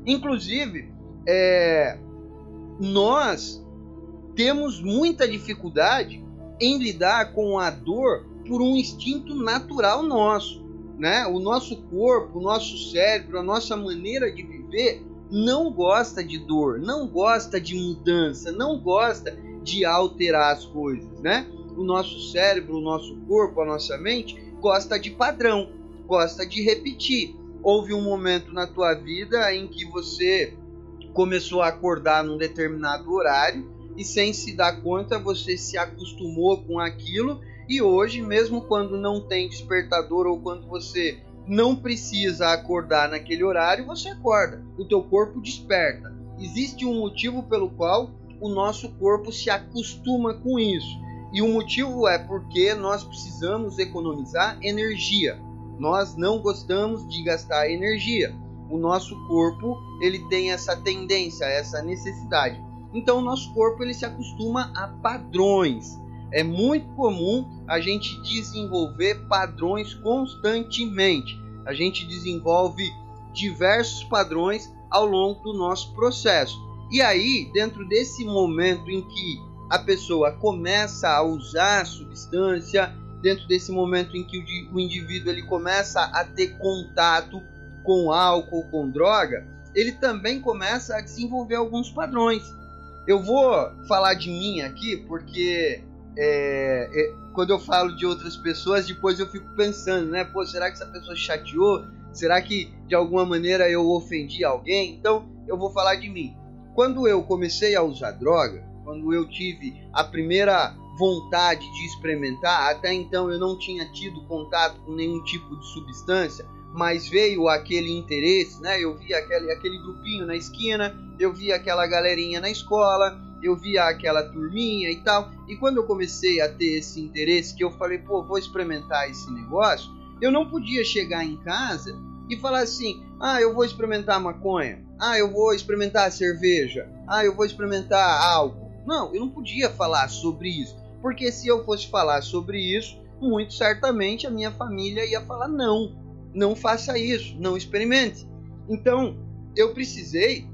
Inclusive, é, nós temos muita dificuldade em lidar com a dor por um instinto natural nosso. Né? O nosso corpo, o nosso cérebro, a nossa maneira de viver não gosta de dor, não gosta de mudança, não gosta de alterar as coisas, né? O nosso cérebro, o nosso corpo, a nossa mente gosta de padrão, gosta de repetir. Houve um momento na tua vida em que você começou a acordar num determinado horário e sem se dar conta você se acostumou com aquilo e hoje, mesmo quando não tem despertador ou quando você não precisa acordar naquele horário, você acorda. O teu corpo desperta. Existe um motivo pelo qual o nosso corpo se acostuma com isso. E o motivo é porque nós precisamos economizar energia. Nós não gostamos de gastar energia. O nosso corpo, ele tem essa tendência, essa necessidade. Então o nosso corpo ele se acostuma a padrões. É muito comum a gente desenvolver padrões constantemente. A gente desenvolve diversos padrões ao longo do nosso processo. E aí, dentro desse momento em que a pessoa começa a usar a substância, dentro desse momento em que o, indivíduo ele começa a ter contato com álcool, com droga, ele também começa a desenvolver alguns padrões. Eu vou falar de mim aqui porque é, é, quando eu falo de outras pessoas, depois eu fico pensando, né? Pô, será que essa pessoa chateou? Será que de alguma maneira eu ofendi alguém? Então eu vou falar de mim. Quando eu comecei a usar droga, quando eu tive a primeira vontade de experimentar. Até então eu não tinha tido contato com nenhum tipo de substância, mas veio aquele interesse, né? Eu via aquele, aquele grupinho na esquina, eu via aquela galerinha na escola, eu via aquela turminha e tal. E quando eu comecei a ter esse interesse, que eu falei, pô, vou experimentar esse negócio, eu não podia chegar em casa e falar assim: ah, eu vou experimentar maconha, ah, eu vou experimentar cerveja, ah, eu vou experimentar álcool. Não, eu não podia falar sobre isso, porque se eu fosse falar sobre isso, muito certamente a minha família ia falar: não, não faça isso, não experimente. Então, eu precisei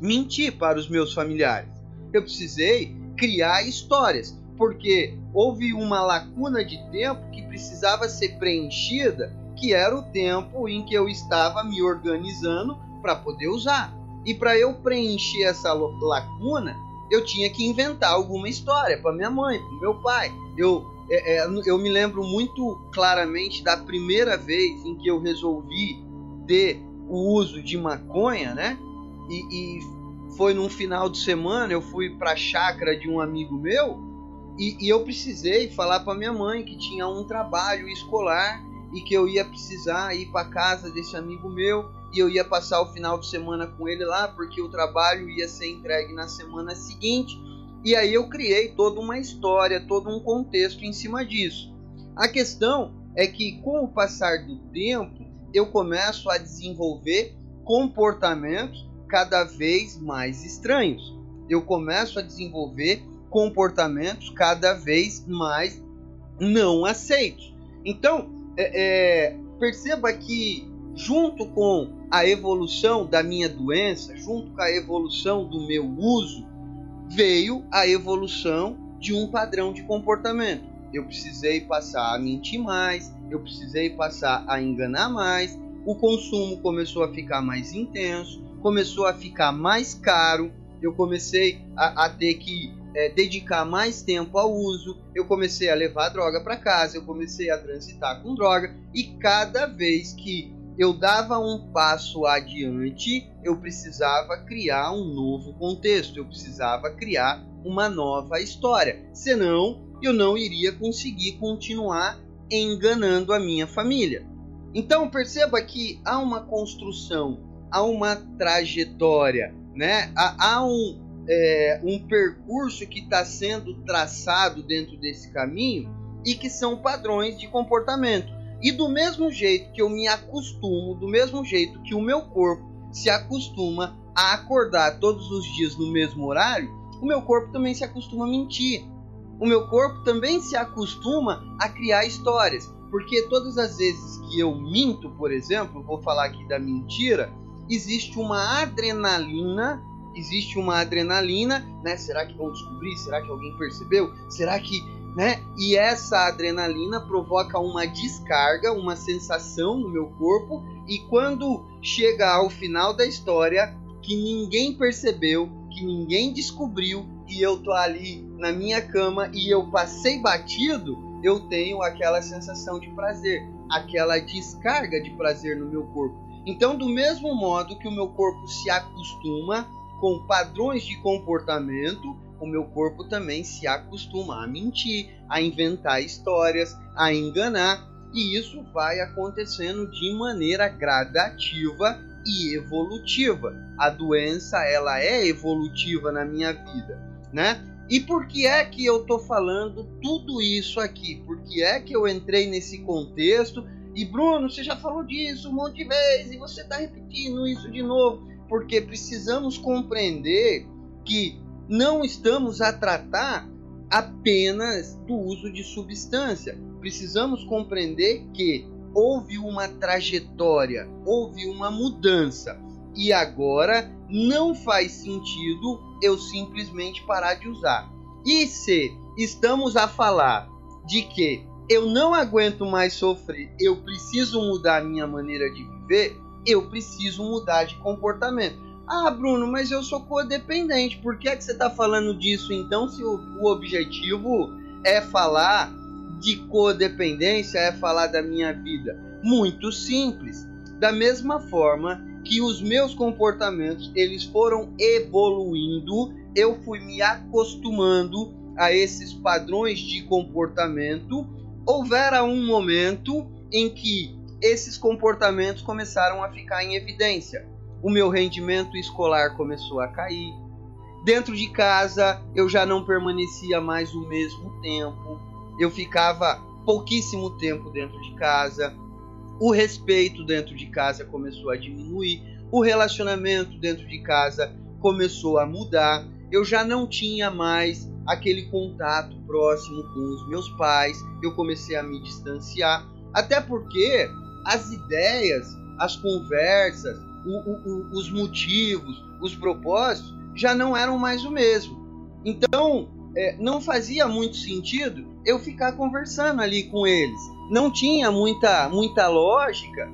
mentir para os meus familiares. Eu precisei criar histórias, porque houve uma lacuna de tempo que precisava ser preenchida, que era o tempo em que eu estava me organizando para poder usar. E para eu preencher essa lacuna, eu tinha que inventar alguma história para minha mãe, para meu pai. Eu é, é, eu me lembro muito claramente da primeira vez em que eu resolvi ter o uso de maconha, né? E, e foi num final de semana, eu fui para a chácara de um amigo meu e, e eu precisei falar para minha mãe que tinha um trabalho escolar e que eu ia precisar ir para casa desse amigo meu e eu ia passar o final de semana com ele lá porque o trabalho ia ser entregue na semana seguinte e aí eu criei toda uma história, todo um contexto em cima disso. A questão é que com o passar do tempo, eu começo a desenvolver comportamentos cada vez mais estranhos. Eu começo a desenvolver comportamentos cada vez mais não aceitos. Então, é, é, perceba que junto com a evolução da minha doença, junto com a evolução do meu uso, veio a evolução de um padrão de comportamento. Eu precisei passar a mentir mais, eu precisei passar a enganar mais, o consumo começou a ficar mais intenso, começou a ficar mais caro, eu comecei a, a ter que é, dedicar mais tempo ao uso, eu comecei a levar droga para casa, eu comecei a transitar com droga e cada vez que eu dava um passo adiante, eu precisava criar um novo contexto, eu precisava criar uma nova história. Senão, eu não iria conseguir continuar enganando a minha família. Então, perceba que há uma construção, há uma trajetória, né? há, há um, é, um percurso que está sendo traçado dentro desse caminho e que são padrões de comportamento. E do mesmo jeito que eu me acostumo, do mesmo jeito que o meu corpo se acostuma a acordar todos os dias no mesmo horário, o meu corpo também se acostuma a mentir. O meu corpo também se acostuma a criar histórias. Porque todas as vezes que eu minto, por exemplo, vou falar aqui da mentira, existe uma adrenalina, existe uma adrenalina, né? Será que vão descobrir? Será que alguém percebeu? Será que né? E essa adrenalina provoca uma descarga, uma sensação no meu corpo, e quando chega ao final da história, que ninguém percebeu, que ninguém descobriu, e eu tô ali na minha cama e eu passei batido, eu tenho aquela sensação de prazer, aquela descarga de prazer no meu corpo. Então, do mesmo modo que o meu corpo se acostuma com padrões de comportamento, o meu corpo também se acostuma a mentir, a inventar histórias, a enganar, e isso vai acontecendo de maneira gradativa e evolutiva. A doença ela é evolutiva na minha vida, né? E por que é que eu tô falando tudo isso aqui? Por que é que eu entrei nesse contexto? E Bruno, você já falou disso um monte de vezes e você está repetindo isso de novo, porque precisamos compreender que não estamos a tratar apenas do uso de substância. Precisamos compreender que houve uma trajetória, houve uma mudança e agora não faz sentido eu simplesmente parar de usar. E se estamos a falar de que eu não aguento mais sofrer, eu preciso mudar minha maneira de viver, eu preciso mudar de comportamento. Ah, Bruno, mas eu sou codependente. Por que, é que você está falando disso então? Se o, o objetivo é falar de codependência, é falar da minha vida? Muito simples. Da mesma forma que os meus comportamentos eles foram evoluindo, eu fui me acostumando a esses padrões de comportamento, houvera um momento em que esses comportamentos começaram a ficar em evidência. O meu rendimento escolar começou a cair. Dentro de casa, eu já não permanecia mais o mesmo tempo. Eu ficava pouquíssimo tempo dentro de casa. O respeito dentro de casa começou a diminuir. O relacionamento dentro de casa começou a mudar. Eu já não tinha mais aquele contato próximo com os meus pais. Eu comecei a me distanciar. Até porque as ideias, as conversas, o, o, os motivos, os propósitos já não eram mais o mesmo. Então, é, não fazia muito sentido eu ficar conversando ali com eles. Não tinha muita, muita lógica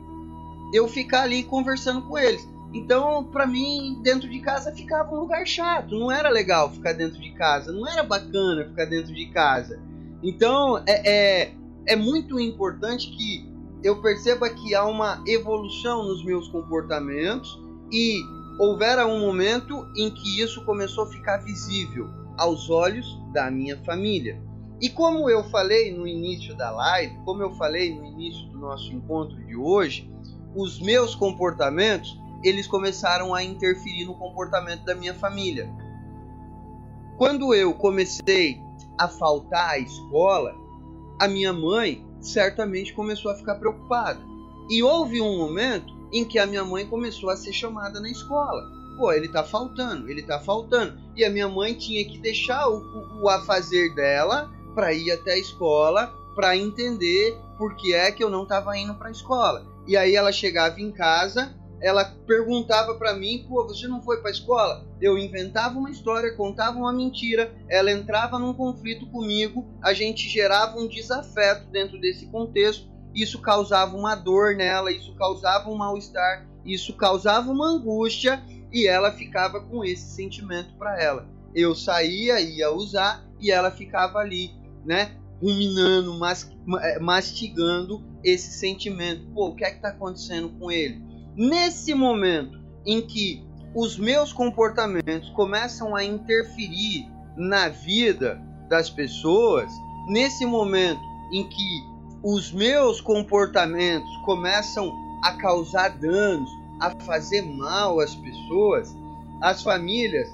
eu ficar ali conversando com eles. Então, para mim, dentro de casa ficava um lugar chato. Não era legal ficar dentro de casa. Não era bacana ficar dentro de casa. Então, é, é, é muito importante que eu perceba que há uma evolução nos meus comportamentos e houvera um momento em que isso começou a ficar visível aos olhos da minha família. E como eu falei no início da live, como eu falei no início do nosso encontro de hoje, os meus comportamentos, eles começaram a interferir no comportamento da minha família. Quando eu comecei a faltar à escola, a minha mãe certamente começou a ficar preocupada. E houve um momento em que a minha mãe começou a ser chamada na escola. Pô, ele tá faltando, ele tá faltando. E a minha mãe tinha que deixar o, o, afazer dela para ir até a escola para entender por que é que eu não estava indo para a escola. E aí ela chegava em casa ela perguntava para mim, pô, você não foi para escola? Eu inventava uma história, contava uma mentira, ela entrava num conflito comigo, a gente gerava um desafeto dentro desse contexto, isso causava uma dor nela, isso causava um mal-estar, isso causava uma angústia e ela ficava com esse sentimento para ela. Eu saía, ia usar e ela ficava ali, né, ruminando, mastigando esse sentimento. Pô, o que é que tá acontecendo com ele? Nesse momento em que os meus comportamentos começam a interferir na vida das pessoas, nesse momento em que os meus comportamentos começam a causar danos, a fazer mal às pessoas, as famílias,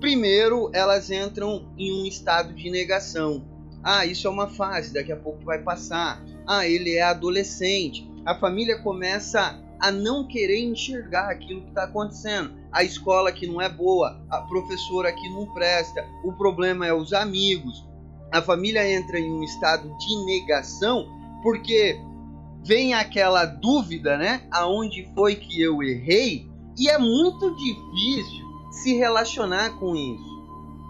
primeiro elas entram em um estado de negação. Ah, isso é uma fase, daqui a pouco vai passar. Ah, ele é adolescente. A família começa a não querer enxergar aquilo que está acontecendo. A escola que não é boa, a professora que não presta, o problema é os amigos. A família entra em um estado de negação porque vem aquela dúvida, né? Aonde foi que eu errei? E é muito difícil se relacionar com isso.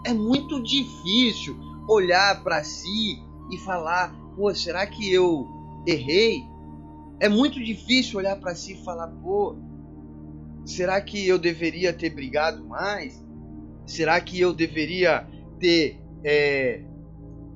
É muito difícil olhar para si e falar: pô, será que eu errei? É muito difícil olhar para si e falar, pô, será que eu deveria ter brigado mais? Será que eu deveria ter é,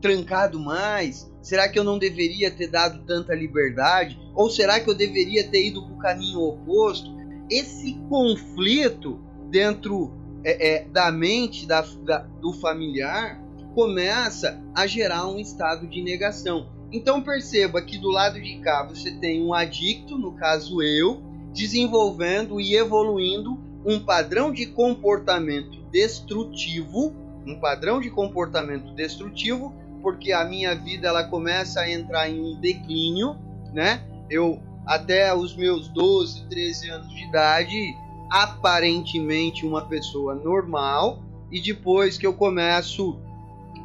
trancado mais? Será que eu não deveria ter dado tanta liberdade? Ou será que eu deveria ter ido para o caminho oposto? Esse conflito dentro é, é, da mente da, da, do familiar começa a gerar um estado de negação. Então perceba que do lado de cá você tem um adicto, no caso eu, desenvolvendo e evoluindo um padrão de comportamento destrutivo, um padrão de comportamento destrutivo, porque a minha vida ela começa a entrar em um declínio, né? Eu até os meus 12, 13 anos de idade, aparentemente uma pessoa normal, e depois que eu começo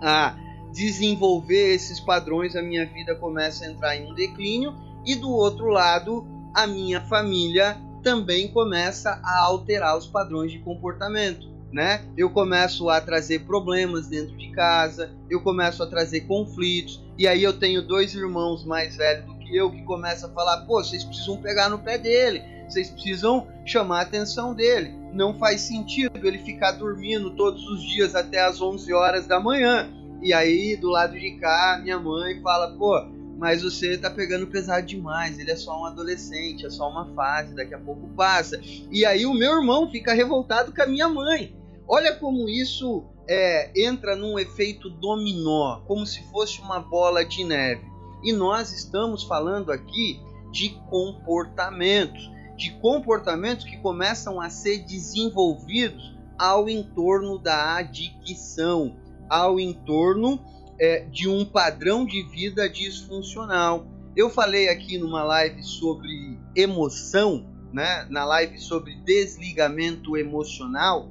a desenvolver esses padrões, a minha vida começa a entrar em um declínio e do outro lado, a minha família também começa a alterar os padrões de comportamento, né? Eu começo a trazer problemas dentro de casa, eu começo a trazer conflitos, e aí eu tenho dois irmãos mais velhos do que eu que começam a falar: "Pô, vocês precisam pegar no pé dele, vocês precisam chamar a atenção dele. Não faz sentido ele ficar dormindo todos os dias até as 11 horas da manhã. E aí, do lado de cá, minha mãe fala: pô, mas você tá pegando pesado demais, ele é só um adolescente, é só uma fase, daqui a pouco passa. E aí, o meu irmão fica revoltado com a minha mãe. Olha como isso é, entra num efeito dominó, como se fosse uma bola de neve. E nós estamos falando aqui de comportamentos, de comportamentos que começam a ser desenvolvidos ao entorno da adicção, ao entorno é, de um padrão de vida disfuncional. Eu falei aqui numa live sobre emoção, né? na live sobre desligamento emocional,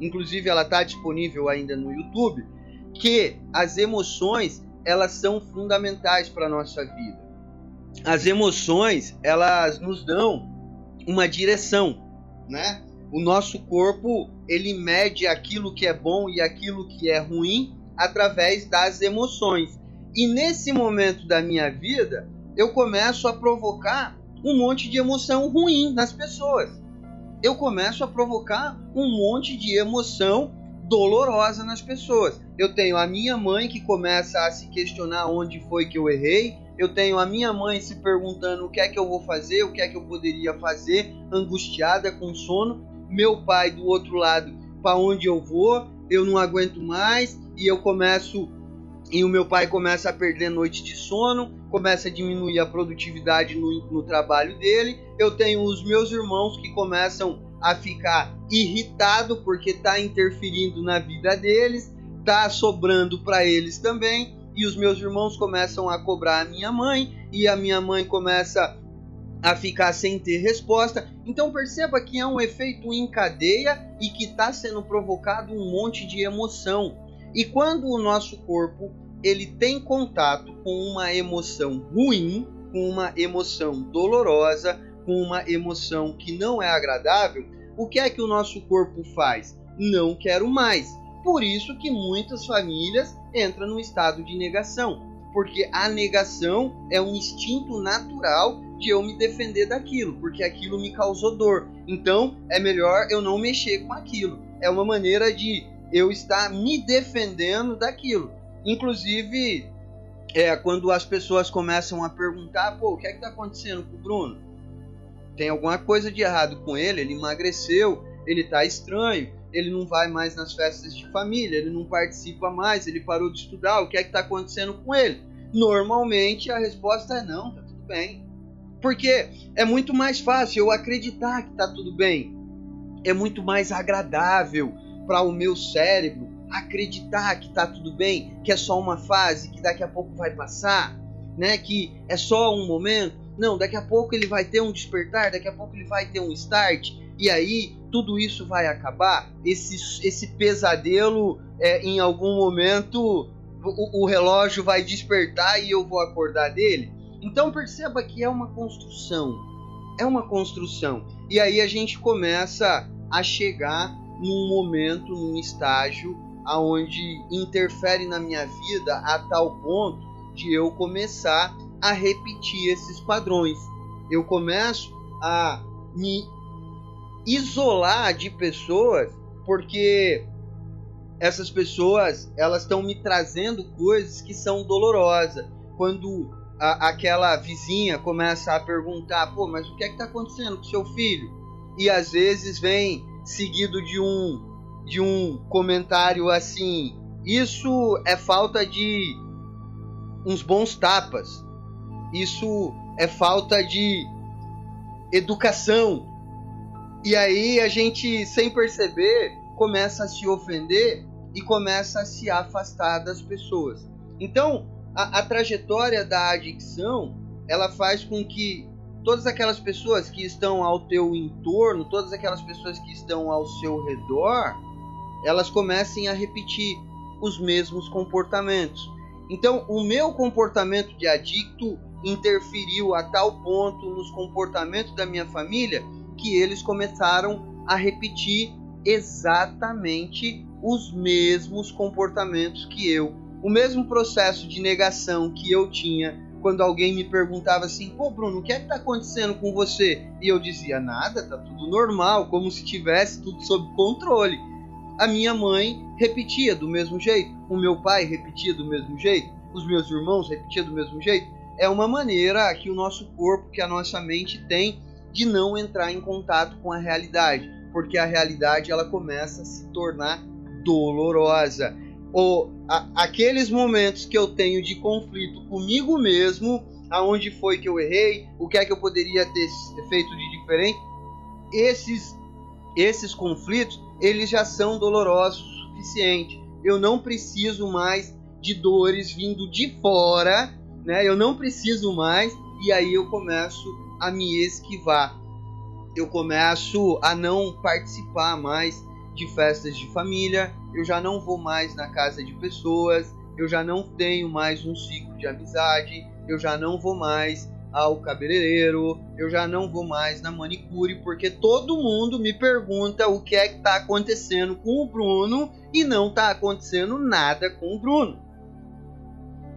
inclusive ela está disponível ainda no YouTube, que as emoções elas são fundamentais para a nossa vida. As emoções elas nos dão uma direção, né? O nosso corpo ele mede aquilo que é bom e aquilo que é ruim através das emoções. E nesse momento da minha vida, eu começo a provocar um monte de emoção ruim nas pessoas. Eu começo a provocar um monte de emoção dolorosa nas pessoas. Eu tenho a minha mãe que começa a se questionar onde foi que eu errei. Eu tenho a minha mãe se perguntando o que é que eu vou fazer, o que é que eu poderia fazer, angustiada com sono. Meu pai do outro lado, para onde eu vou? Eu não aguento mais e eu começo e o meu pai começa a perder noite de sono, começa a diminuir a produtividade no, no trabalho dele. Eu tenho os meus irmãos que começam a ficar irritado porque está interferindo na vida deles, está sobrando para eles também. E os meus irmãos começam a cobrar a minha mãe e a minha mãe começa a ficar sem ter resposta. Então perceba que é um efeito em cadeia e que está sendo provocado um monte de emoção. E quando o nosso corpo ele tem contato com uma emoção ruim, com uma emoção dolorosa, com uma emoção que não é agradável, o que é que o nosso corpo faz? Não quero mais. Por isso que muitas famílias entram no estado de negação, porque a negação é um instinto natural de eu me defender daquilo, porque aquilo me causou dor. Então é melhor eu não mexer com aquilo. É uma maneira de eu estar me defendendo daquilo. Inclusive, é, quando as pessoas começam a perguntar, pô, o que é que tá acontecendo com o Bruno? Tem alguma coisa de errado com ele? Ele emagreceu, ele tá estranho, ele não vai mais nas festas de família, ele não participa mais, ele parou de estudar, o que é que tá acontecendo com ele? Normalmente a resposta é não, tá tudo bem. Porque é muito mais fácil eu acreditar que tá tudo bem. É muito mais agradável para o meu cérebro acreditar que tá tudo bem, que é só uma fase, que daqui a pouco vai passar, né? Que é só um momento. Não, daqui a pouco ele vai ter um despertar, daqui a pouco ele vai ter um start, e aí tudo isso vai acabar. Esse, esse pesadelo, é, em algum momento, o, o relógio vai despertar e eu vou acordar dele. Então perceba que é uma construção, é uma construção. E aí a gente começa a chegar num momento, num estágio aonde interfere na minha vida a tal ponto de eu começar a repetir esses padrões. Eu começo a me isolar de pessoas porque essas pessoas elas estão me trazendo coisas que são dolorosas. Quando a, aquela vizinha começa a perguntar, pô, mas o que é que está acontecendo com seu filho? E às vezes vem seguido de um de um comentário assim: isso é falta de uns bons tapas, isso é falta de educação. E aí a gente, sem perceber, começa a se ofender e começa a se afastar das pessoas. Então, a, a trajetória da adicção ela faz com que todas aquelas pessoas que estão ao teu entorno, todas aquelas pessoas que estão ao seu redor, elas comecem a repetir os mesmos comportamentos. Então, o meu comportamento de adicto interferiu a tal ponto nos comportamentos da minha família que eles começaram a repetir exatamente os mesmos comportamentos que eu. O mesmo processo de negação que eu tinha quando alguém me perguntava assim: pô, Bruno, o que é que tá acontecendo com você? E eu dizia: nada, tá tudo normal, como se tivesse tudo sob controle a minha mãe repetia do mesmo jeito, o meu pai repetia do mesmo jeito, os meus irmãos repetiam do mesmo jeito. É uma maneira que o nosso corpo, que a nossa mente tem de não entrar em contato com a realidade, porque a realidade ela começa a se tornar dolorosa. Ou a, aqueles momentos que eu tenho de conflito comigo mesmo, aonde foi que eu errei, o que é que eu poderia ter feito de diferente, esses esses conflitos, eles já são dolorosos o suficiente. Eu não preciso mais de dores vindo de fora, né? Eu não preciso mais e aí eu começo a me esquivar. Eu começo a não participar mais de festas de família, eu já não vou mais na casa de pessoas, eu já não tenho mais um ciclo de amizade, eu já não vou mais ao cabeleireiro, eu já não vou mais na manicure, porque todo mundo me pergunta o que é que está acontecendo com o Bruno e não está acontecendo nada com o Bruno.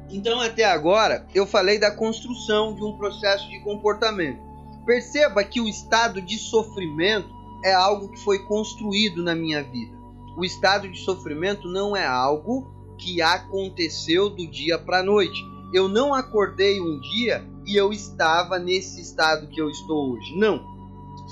Então, até agora, eu falei da construção de um processo de comportamento. Perceba que o estado de sofrimento é algo que foi construído na minha vida. O estado de sofrimento não é algo que aconteceu do dia para a noite. Eu não acordei um dia e eu estava nesse estado que eu estou hoje. Não.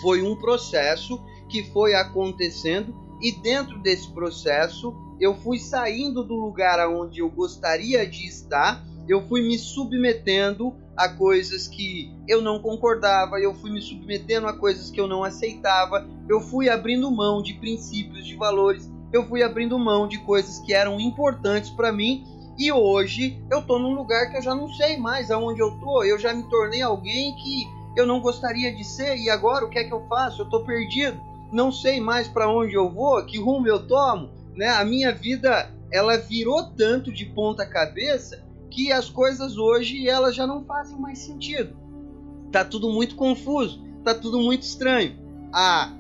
Foi um processo que foi acontecendo e dentro desse processo eu fui saindo do lugar aonde eu gostaria de estar, eu fui me submetendo a coisas que eu não concordava, eu fui me submetendo a coisas que eu não aceitava, eu fui abrindo mão de princípios, de valores, eu fui abrindo mão de coisas que eram importantes para mim e hoje eu tô num lugar que eu já não sei mais aonde eu tô, eu já me tornei alguém que eu não gostaria de ser e agora o que é que eu faço? Eu tô perdido, não sei mais para onde eu vou, que rumo eu tomo né? A minha vida ela virou tanto de ponta cabeça que as coisas hoje elas já não fazem mais sentido. Tá tudo muito confuso, tá tudo muito estranho. A,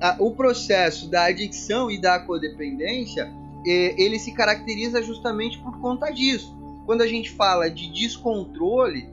a o processo da adicção e da codependência ele se caracteriza justamente por conta disso. Quando a gente fala de descontrole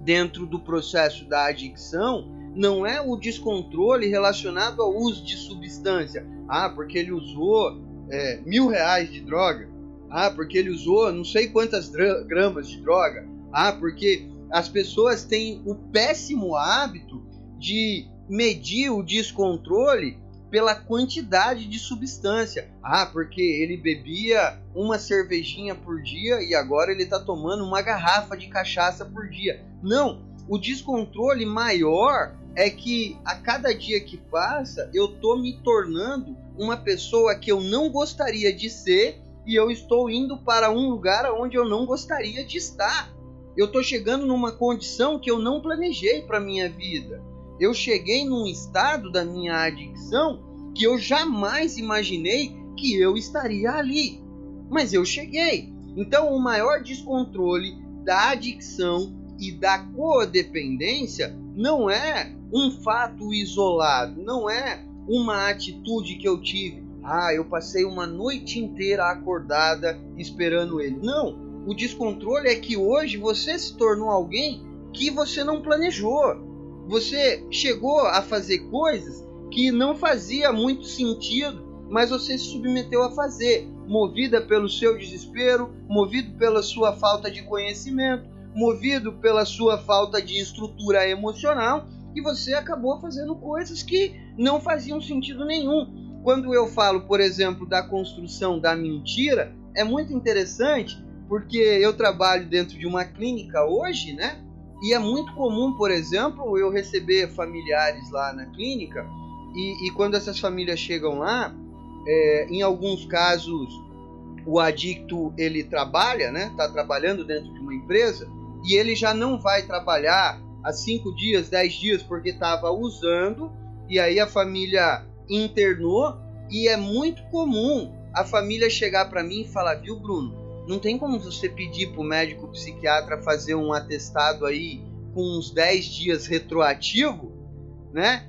dentro do processo da adicção, não é o descontrole relacionado ao uso de substância. Ah, porque ele usou é, mil reais de droga. Ah, porque ele usou não sei quantas gramas de droga. Ah, porque as pessoas têm o péssimo hábito de medir o descontrole pela quantidade de substância. Ah, porque ele bebia uma cervejinha por dia e agora ele está tomando uma garrafa de cachaça por dia. Não, o descontrole maior é que a cada dia que passa eu tô me tornando uma pessoa que eu não gostaria de ser e eu estou indo para um lugar onde eu não gostaria de estar. Eu estou chegando numa condição que eu não planejei para minha vida. Eu cheguei num estado da minha adicção que eu jamais imaginei que eu estaria ali. Mas eu cheguei. Então, o maior descontrole da adicção e da codependência não é um fato isolado, não é uma atitude que eu tive. Ah, eu passei uma noite inteira acordada esperando ele. Não, o descontrole é que hoje você se tornou alguém que você não planejou. Você chegou a fazer coisas que não fazia muito sentido, mas você se submeteu a fazer, movida pelo seu desespero, movido pela sua falta de conhecimento, movido pela sua falta de estrutura emocional e você acabou fazendo coisas que não faziam sentido nenhum. Quando eu falo, por exemplo, da construção da mentira, é muito interessante porque eu trabalho dentro de uma clínica hoje, né? E é muito comum, por exemplo, eu receber familiares lá na clínica e, e quando essas famílias chegam lá, é, em alguns casos o adicto ele trabalha, né? Está trabalhando dentro de uma empresa e ele já não vai trabalhar há cinco dias, dez dias, porque estava usando, e aí a família internou, e é muito comum a família chegar para mim e falar, viu, Bruno, não tem como você pedir para o médico psiquiatra fazer um atestado aí com uns 10 dias retroativo, né?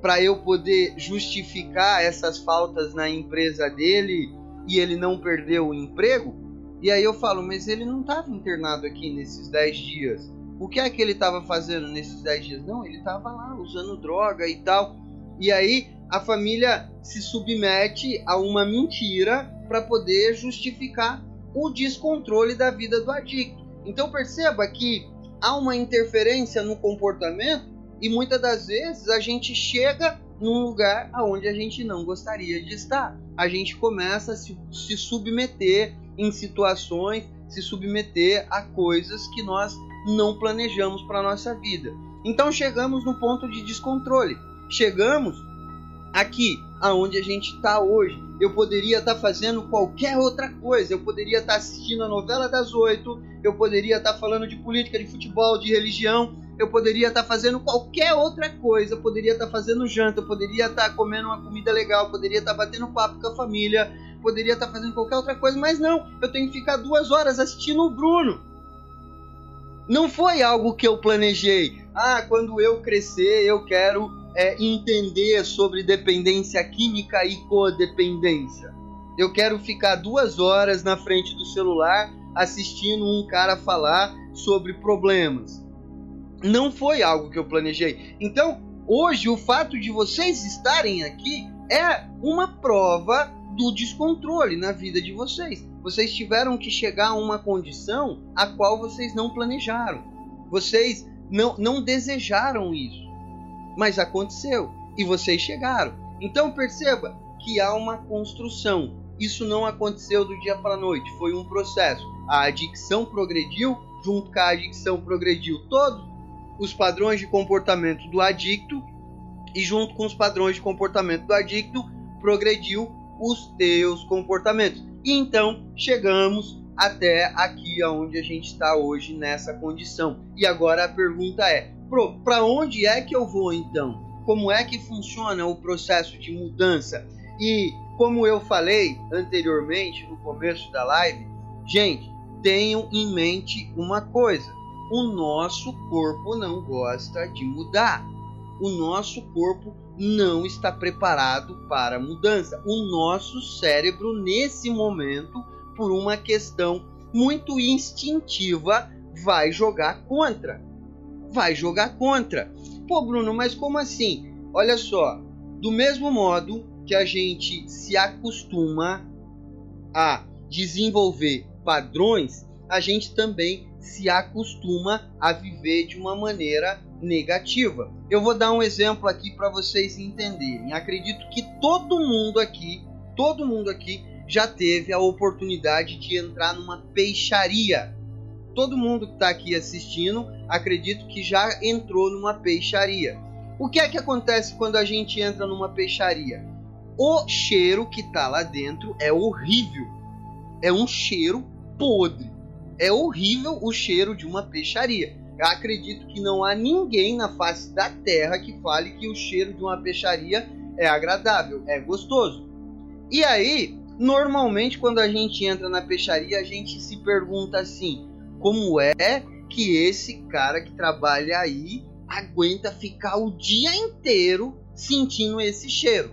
Para eu poder justificar essas faltas na empresa dele e ele não perder o emprego? E aí eu falo, mas ele não estava internado aqui nesses 10 dias. O que é que ele estava fazendo nesses 10 dias? Não, ele estava lá usando droga e tal. E aí a família se submete a uma mentira para poder justificar o descontrole da vida do adicto. Então perceba que há uma interferência no comportamento E muitas das vezes a gente chega num lugar aonde a gente não gostaria de estar. A gente começa a se, se submeter em situações, se submeter a coisas que nós não planejamos para nossa vida. Então chegamos no ponto de descontrole. Chegamos aqui aonde a gente está hoje. Eu poderia estar tá fazendo qualquer outra coisa. Eu poderia estar tá assistindo a novela das oito. Eu poderia estar tá falando de política, de futebol, de religião. Eu poderia estar tá fazendo qualquer outra coisa. Eu poderia estar tá fazendo janta. Eu poderia estar tá comendo uma comida legal. Eu poderia estar batendo papo com a família. Eu poderia estar fazendo qualquer outra coisa. Mas não. Eu tenho que ficar duas horas assistindo o Bruno. Não foi algo que eu planejei. Ah, quando eu crescer, eu quero é, entender sobre dependência química e codependência. Eu quero ficar duas horas na frente do celular assistindo um cara falar sobre problemas. Não foi algo que eu planejei. Então, hoje, o fato de vocês estarem aqui é uma prova do descontrole na vida de vocês. Vocês tiveram que chegar a uma condição a qual vocês não planejaram. Vocês não, não desejaram isso mas aconteceu e vocês chegaram. Então perceba que há uma construção. Isso não aconteceu do dia para a noite, foi um processo. A adicção progrediu, junto com a adicção progrediu todos os padrões de comportamento do adicto e junto com os padrões de comportamento do adicto progrediu os teus comportamentos. E então chegamos até aqui aonde a gente está hoje nessa condição. E agora a pergunta é: para onde é que eu vou então? Como é que funciona o processo de mudança? E como eu falei anteriormente no começo da live, gente, tenham em mente uma coisa: o nosso corpo não gosta de mudar. O nosso corpo não está preparado para mudança. O nosso cérebro, nesse momento, por uma questão muito instintiva, vai jogar contra vai jogar contra. Pô, Bruno, mas como assim? Olha só, do mesmo modo que a gente se acostuma a desenvolver padrões, a gente também se acostuma a viver de uma maneira negativa. Eu vou dar um exemplo aqui para vocês entenderem. Acredito que todo mundo aqui, todo mundo aqui já teve a oportunidade de entrar numa peixaria todo mundo que está aqui assistindo, acredito que já entrou numa peixaria. O que é que acontece quando a gente entra numa peixaria? O cheiro que está lá dentro é horrível. É um cheiro podre. É horrível o cheiro de uma peixaria. Eu acredito que não há ninguém na face da terra que fale que o cheiro de uma peixaria é agradável, é gostoso. E aí, normalmente quando a gente entra na peixaria, a gente se pergunta assim: como é que esse cara que trabalha aí aguenta ficar o dia inteiro sentindo esse cheiro.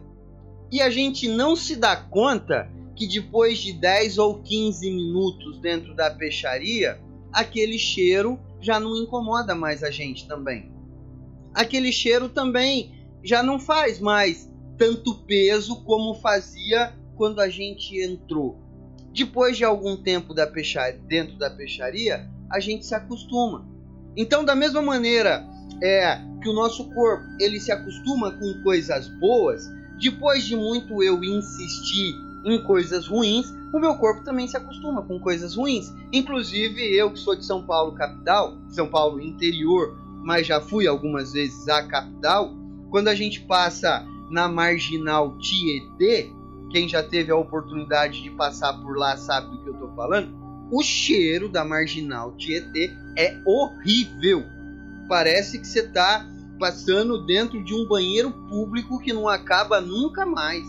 E a gente não se dá conta que depois de 10 ou 15 minutos dentro da peixaria, aquele cheiro já não incomoda mais a gente também. Aquele cheiro também já não faz mais tanto peso como fazia quando a gente entrou. Depois de algum tempo da peixaria, dentro da peixaria, a gente se acostuma. Então, da mesma maneira é, que o nosso corpo ele se acostuma com coisas boas, depois de muito eu insistir em coisas ruins, o meu corpo também se acostuma com coisas ruins. Inclusive eu que sou de São Paulo capital, São Paulo interior, mas já fui algumas vezes à capital, quando a gente passa na marginal Tietê, quem já teve a oportunidade de passar por lá sabe do que eu estou falando. O cheiro da marginal Tietê é horrível. Parece que você está passando dentro de um banheiro público que não acaba nunca mais.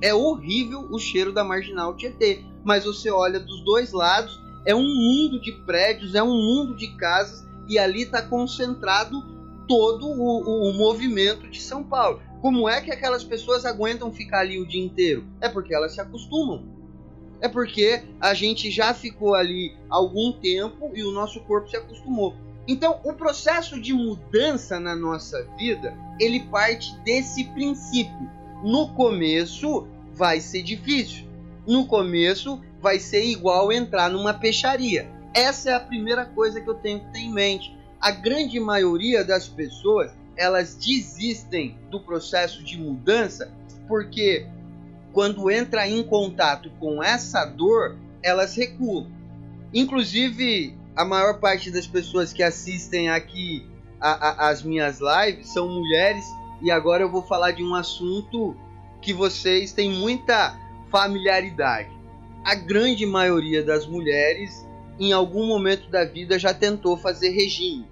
É horrível o cheiro da marginal Tietê. Mas você olha dos dois lados, é um mundo de prédios, é um mundo de casas e ali está concentrado todo o, o, o movimento de São Paulo. Como é que aquelas pessoas aguentam ficar ali o dia inteiro? É porque elas se acostumam. É porque a gente já ficou ali algum tempo e o nosso corpo se acostumou. Então, o processo de mudança na nossa vida, ele parte desse princípio. No começo vai ser difícil. No começo vai ser igual entrar numa peixaria. Essa é a primeira coisa que eu tenho que ter em mente. A grande maioria das pessoas elas desistem do processo de mudança porque quando entra em contato com essa dor, elas recuam. Inclusive, a maior parte das pessoas que assistem aqui as minhas lives são mulheres e agora eu vou falar de um assunto que vocês têm muita familiaridade. A grande maioria das mulheres, em algum momento da vida, já tentou fazer regime.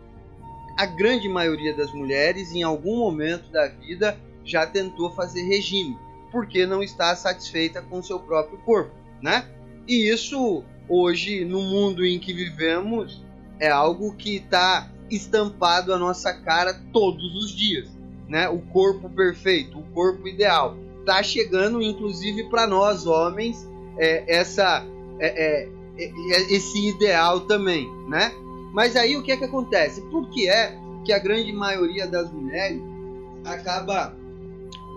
A grande maioria das mulheres, em algum momento da vida, já tentou fazer regime, porque não está satisfeita com seu próprio corpo, né? E isso hoje, no mundo em que vivemos, é algo que está estampado à nossa cara todos os dias, né? O corpo perfeito, o corpo ideal, está chegando, inclusive para nós homens, é, essa, é, é, é, esse ideal também, né? Mas aí o que é que acontece? Por que é que a grande maioria das mulheres acaba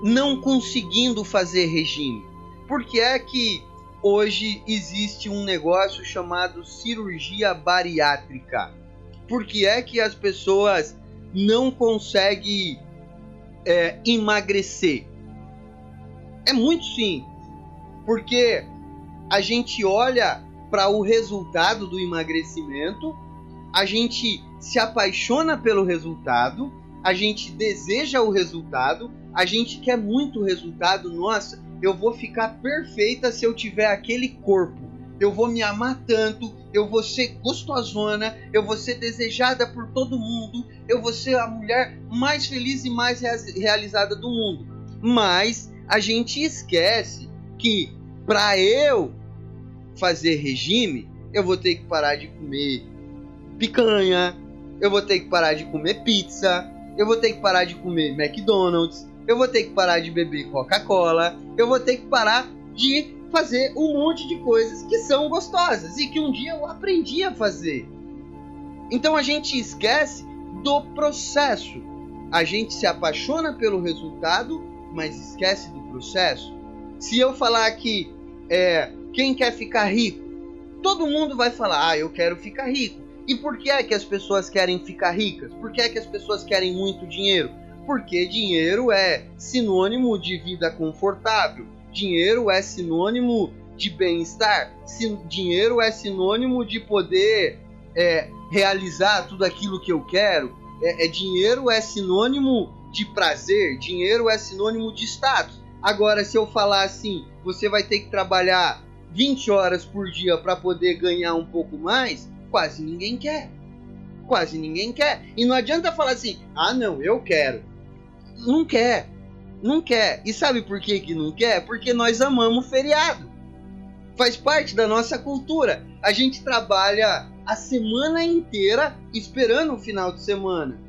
não conseguindo fazer regime? Por que é que hoje existe um negócio chamado cirurgia bariátrica. Por que é que as pessoas não conseguem é, emagrecer? É muito simples. Porque a gente olha para o resultado do emagrecimento, a gente se apaixona pelo resultado, a gente deseja o resultado, a gente quer muito o resultado. Nossa, eu vou ficar perfeita se eu tiver aquele corpo. Eu vou me amar tanto, eu vou ser gostosona, eu vou ser desejada por todo mundo, eu vou ser a mulher mais feliz e mais realizada do mundo. Mas a gente esquece que para eu fazer regime, eu vou ter que parar de comer picanha, eu vou ter que parar de comer pizza, eu vou ter que parar de comer McDonald's, eu vou ter que parar de beber Coca-Cola, eu vou ter que parar de fazer um monte de coisas que são gostosas e que um dia eu aprendi a fazer. Então a gente esquece do processo. A gente se apaixona pelo resultado, mas esquece do processo. Se eu falar aqui, é, quem quer ficar rico? Todo mundo vai falar, ah, eu quero ficar rico. E por que é que as pessoas querem ficar ricas? Por que é que as pessoas querem muito dinheiro? porque dinheiro é sinônimo de vida confortável, dinheiro é sinônimo de bem-estar, dinheiro é sinônimo de poder é, realizar tudo aquilo que eu quero, é, é, dinheiro é sinônimo de prazer, dinheiro é sinônimo de status. Agora, se eu falar assim, você vai ter que trabalhar 20 horas por dia para poder ganhar um pouco mais, quase ninguém quer. Quase ninguém quer. E não adianta falar assim, ah, não, eu quero não quer. Não quer. E sabe por que, que não quer? Porque nós amamos feriado. Faz parte da nossa cultura. A gente trabalha a semana inteira esperando o final de semana.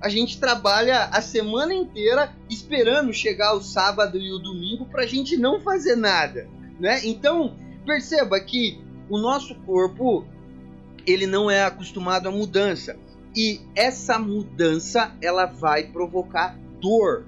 A gente trabalha a semana inteira esperando chegar o sábado e o domingo para a gente não fazer nada, né? Então perceba que o nosso corpo ele não é acostumado à mudança e essa mudança ela vai provocar dor.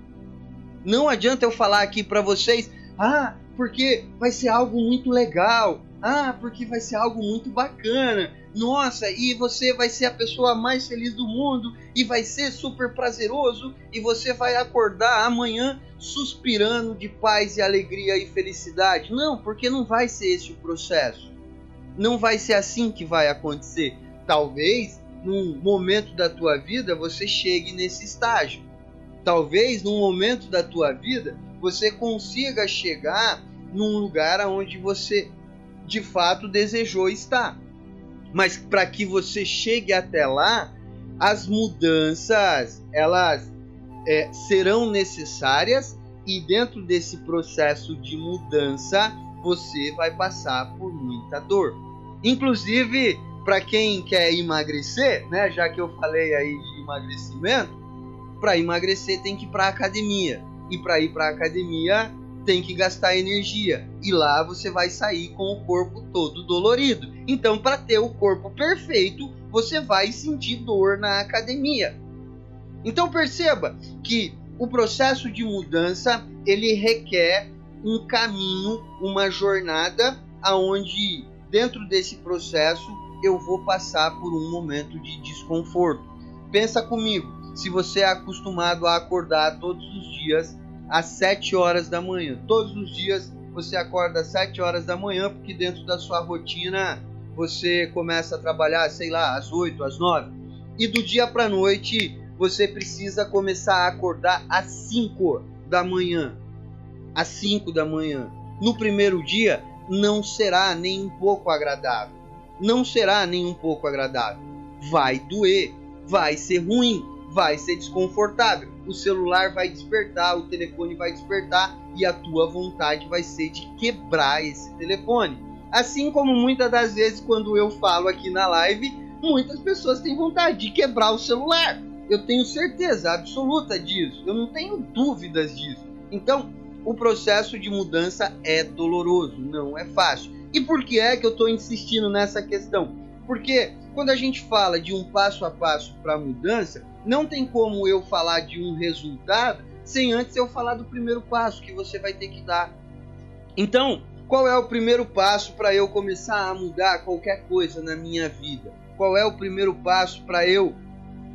Não adianta eu falar aqui para vocês, ah, porque vai ser algo muito legal, ah, porque vai ser algo muito bacana. Nossa, e você vai ser a pessoa mais feliz do mundo e vai ser super prazeroso e você vai acordar amanhã suspirando de paz e alegria e felicidade. Não, porque não vai ser esse o processo. Não vai ser assim que vai acontecer. Talvez num momento da tua vida você chegue nesse estágio. Talvez num momento da tua vida você consiga chegar num lugar aonde você de fato desejou estar. Mas para que você chegue até lá, as mudanças elas é, serão necessárias e dentro desse processo de mudança você vai passar por muita dor. Inclusive para quem quer emagrecer, né? Já que eu falei aí de emagrecimento, para emagrecer tem que ir para academia. E para ir para academia tem que gastar energia. E lá você vai sair com o corpo todo dolorido. Então, para ter o corpo perfeito, você vai sentir dor na academia. Então perceba que o processo de mudança ele requer um caminho, uma jornada aonde dentro desse processo eu vou passar por um momento de desconforto. Pensa comigo, se você é acostumado a acordar todos os dias às 7 horas da manhã. Todos os dias você acorda às 7 horas da manhã, porque dentro da sua rotina você começa a trabalhar, sei lá, às 8, às 9. E do dia para noite você precisa começar a acordar às 5 da manhã. Às 5 da manhã. No primeiro dia não será nem um pouco agradável. Não será nem um pouco agradável. Vai doer, vai ser ruim, vai ser desconfortável. O celular vai despertar, o telefone vai despertar e a tua vontade vai ser de quebrar esse telefone. Assim como muitas das vezes quando eu falo aqui na live, muitas pessoas têm vontade de quebrar o celular. Eu tenho certeza absoluta disso. Eu não tenho dúvidas disso. Então, o processo de mudança é doloroso, não é fácil. E por que é que eu estou insistindo nessa questão? Porque quando a gente fala de um passo a passo para a mudança, não tem como eu falar de um resultado sem antes eu falar do primeiro passo que você vai ter que dar. Então, qual é o primeiro passo para eu começar a mudar qualquer coisa na minha vida? Qual é o primeiro passo para eu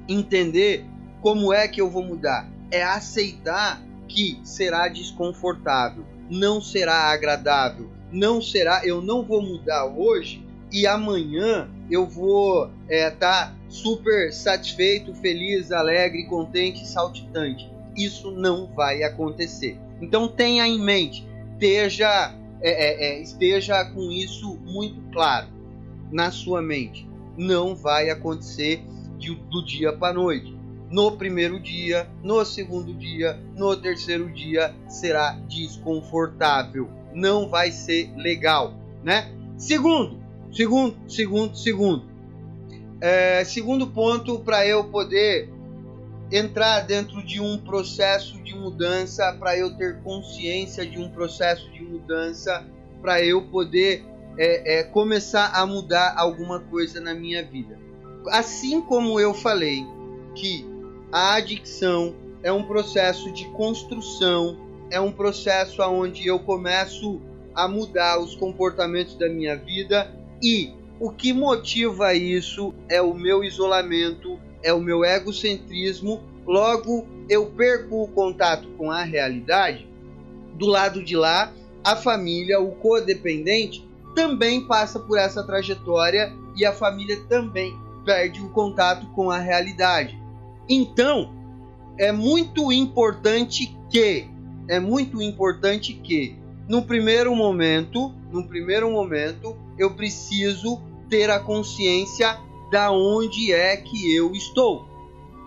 entender como é que eu vou mudar? É aceitar que será desconfortável, não será agradável, não será, eu não vou mudar hoje e amanhã eu vou estar é, tá super satisfeito, feliz, alegre, contente, saltitante. Isso não vai acontecer. Então tenha em mente, esteja, é, é, é, esteja com isso muito claro na sua mente. Não vai acontecer de, do dia para noite. No primeiro dia, no segundo dia, no terceiro dia será desconfortável. Não vai ser legal, né? Segundo, segundo, segundo, segundo. É, segundo ponto para eu poder entrar dentro de um processo de mudança, para eu ter consciência de um processo de mudança, para eu poder é, é, começar a mudar alguma coisa na minha vida. Assim como eu falei que a adicção é um processo de construção, é um processo onde eu começo a mudar os comportamentos da minha vida e o que motiva isso é o meu isolamento, é o meu egocentrismo, logo eu perco o contato com a realidade. Do lado de lá, a família, o codependente, também passa por essa trajetória e a família também perde o contato com a realidade. Então, é muito importante que é muito importante que no primeiro momento, no primeiro momento, eu preciso ter a consciência da onde é que eu estou.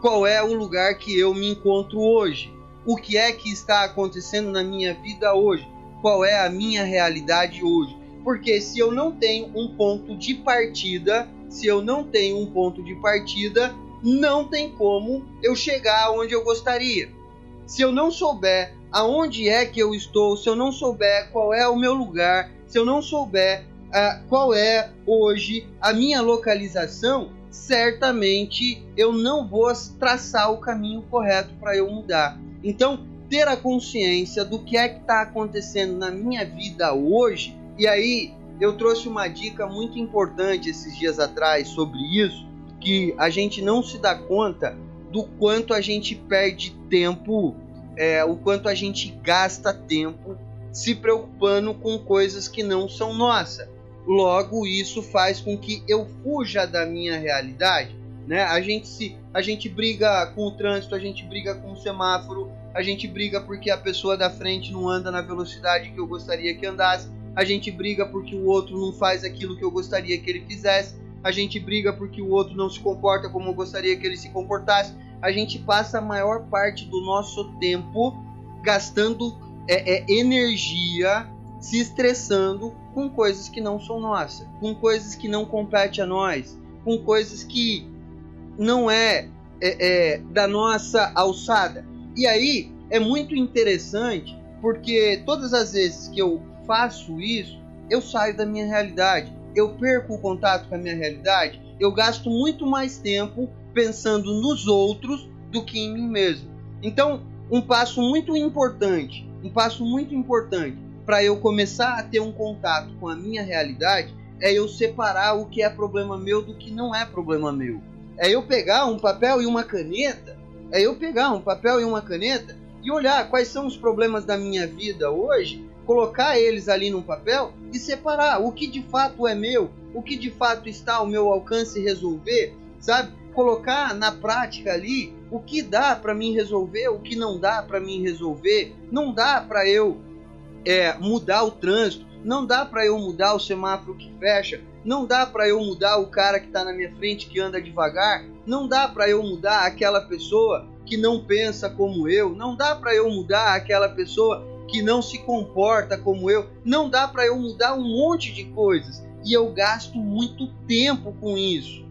Qual é o lugar que eu me encontro hoje? O que é que está acontecendo na minha vida hoje? Qual é a minha realidade hoje? Porque se eu não tenho um ponto de partida, se eu não tenho um ponto de partida, não tem como eu chegar onde eu gostaria. Se eu não souber aonde é que eu estou, se eu não souber qual é o meu lugar, se eu não souber uh, qual é hoje a minha localização, certamente eu não vou traçar o caminho correto para eu mudar. Então, ter a consciência do que é que está acontecendo na minha vida hoje, e aí eu trouxe uma dica muito importante esses dias atrás sobre isso, que a gente não se dá conta do quanto a gente perde tempo, é, o quanto a gente gasta tempo se preocupando com coisas que não são nossas. Logo, isso faz com que eu fuja da minha realidade. Né? A, gente se, a gente briga com o trânsito, a gente briga com o semáforo, a gente briga porque a pessoa da frente não anda na velocidade que eu gostaria que andasse, a gente briga porque o outro não faz aquilo que eu gostaria que ele fizesse, a gente briga porque o outro não se comporta como eu gostaria que ele se comportasse. A gente passa a maior parte do nosso tempo gastando é, é, energia, se estressando com coisas que não são nossas, com coisas que não competem a nós, com coisas que não é, é, é da nossa alçada. E aí é muito interessante porque todas as vezes que eu faço isso, eu saio da minha realidade, eu perco o contato com a minha realidade, eu gasto muito mais tempo pensando nos outros do que em mim mesmo. Então, um passo muito importante, um passo muito importante para eu começar a ter um contato com a minha realidade é eu separar o que é problema meu do que não é problema meu. É eu pegar um papel e uma caneta É eu pegar um papel e uma caneta e olhar quais são os problemas da minha vida hoje, colocar eles ali num papel e separar o que de fato é meu, o que de fato está ao meu alcance resolver, sabe? Colocar na prática ali o que dá para mim resolver, o que não dá para mim resolver. Não dá para eu é, mudar o trânsito, não dá para eu mudar o semáforo que fecha, não dá para eu mudar o cara que está na minha frente que anda devagar, não dá para eu mudar aquela pessoa que não pensa como eu, não dá para eu mudar aquela pessoa que não se comporta como eu, não dá para eu mudar um monte de coisas e eu gasto muito tempo com isso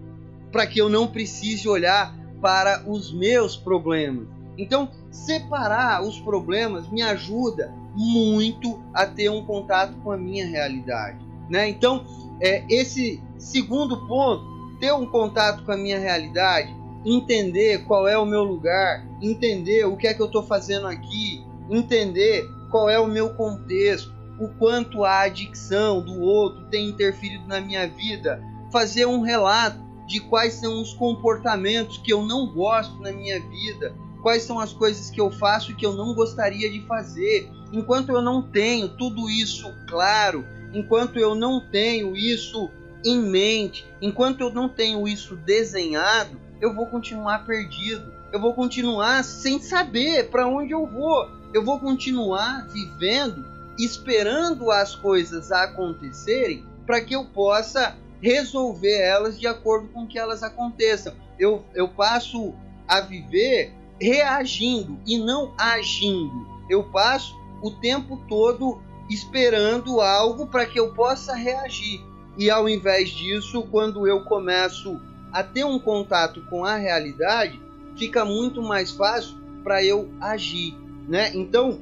para que eu não precise olhar para os meus problemas. Então, separar os problemas me ajuda muito a ter um contato com a minha realidade. Né? Então, é, esse segundo ponto, ter um contato com a minha realidade, entender qual é o meu lugar, entender o que é que eu estou fazendo aqui, entender qual é o meu contexto, o quanto a adicção do outro tem interferido na minha vida, fazer um relato de quais são os comportamentos que eu não gosto na minha vida, quais são as coisas que eu faço que eu não gostaria de fazer. Enquanto eu não tenho tudo isso claro, enquanto eu não tenho isso em mente, enquanto eu não tenho isso desenhado, eu vou continuar perdido. Eu vou continuar sem saber para onde eu vou. Eu vou continuar vivendo esperando as coisas acontecerem para que eu possa resolver elas de acordo com que elas aconteçam. Eu, eu passo a viver reagindo e não agindo. Eu passo o tempo todo esperando algo para que eu possa reagir. E ao invés disso, quando eu começo a ter um contato com a realidade, fica muito mais fácil para eu agir, né? Então,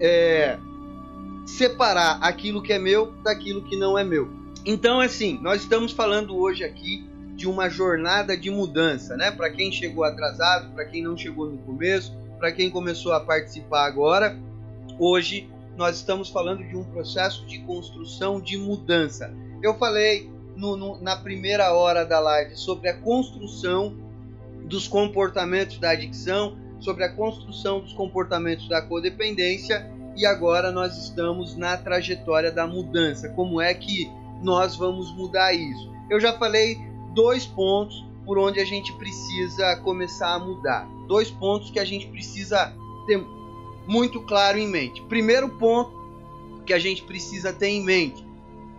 é, separar aquilo que é meu daquilo que não é meu. Então, assim, nós estamos falando hoje aqui de uma jornada de mudança, né? Para quem chegou atrasado, para quem não chegou no começo, para quem começou a participar agora, hoje nós estamos falando de um processo de construção de mudança. Eu falei no, no, na primeira hora da live sobre a construção dos comportamentos da adicção, sobre a construção dos comportamentos da codependência e agora nós estamos na trajetória da mudança. Como é que nós vamos mudar isso. Eu já falei dois pontos por onde a gente precisa começar a mudar. Dois pontos que a gente precisa ter muito claro em mente. Primeiro ponto que a gente precisa ter em mente: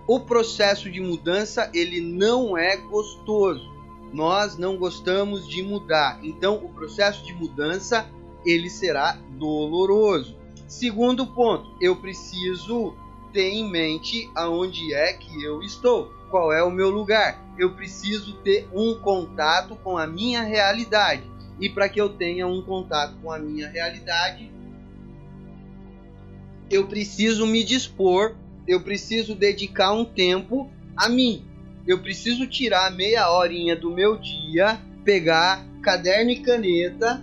o processo de mudança ele não é gostoso. Nós não gostamos de mudar. Então, o processo de mudança ele será doloroso. Segundo ponto, eu preciso ter em mente aonde é que eu estou, qual é o meu lugar. Eu preciso ter um contato com a minha realidade. E para que eu tenha um contato com a minha realidade, eu preciso me dispor, eu preciso dedicar um tempo a mim. Eu preciso tirar meia horinha do meu dia, pegar caderno e caneta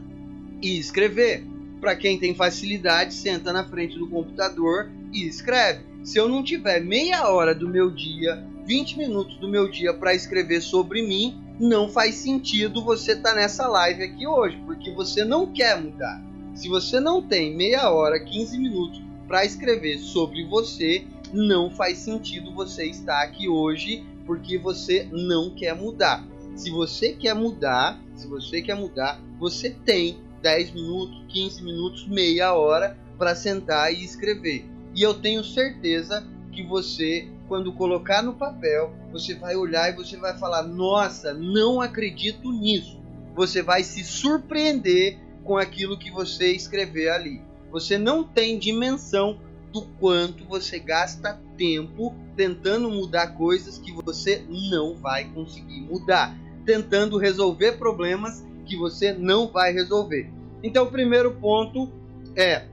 e escrever. Para quem tem facilidade, senta na frente do computador e escreve. Se eu não tiver meia hora do meu dia, 20 minutos do meu dia para escrever sobre mim, não faz sentido você estar tá nessa live aqui hoje, porque você não quer mudar. Se você não tem meia hora, 15 minutos para escrever sobre você, não faz sentido você estar aqui hoje, porque você não quer mudar. Se você quer mudar, se você quer mudar, você tem 10 minutos, 15 minutos, meia hora para sentar e escrever. E eu tenho certeza que você, quando colocar no papel, você vai olhar e você vai falar: Nossa, não acredito nisso. Você vai se surpreender com aquilo que você escrever ali. Você não tem dimensão do quanto você gasta tempo tentando mudar coisas que você não vai conseguir mudar, tentando resolver problemas que você não vai resolver. Então, o primeiro ponto é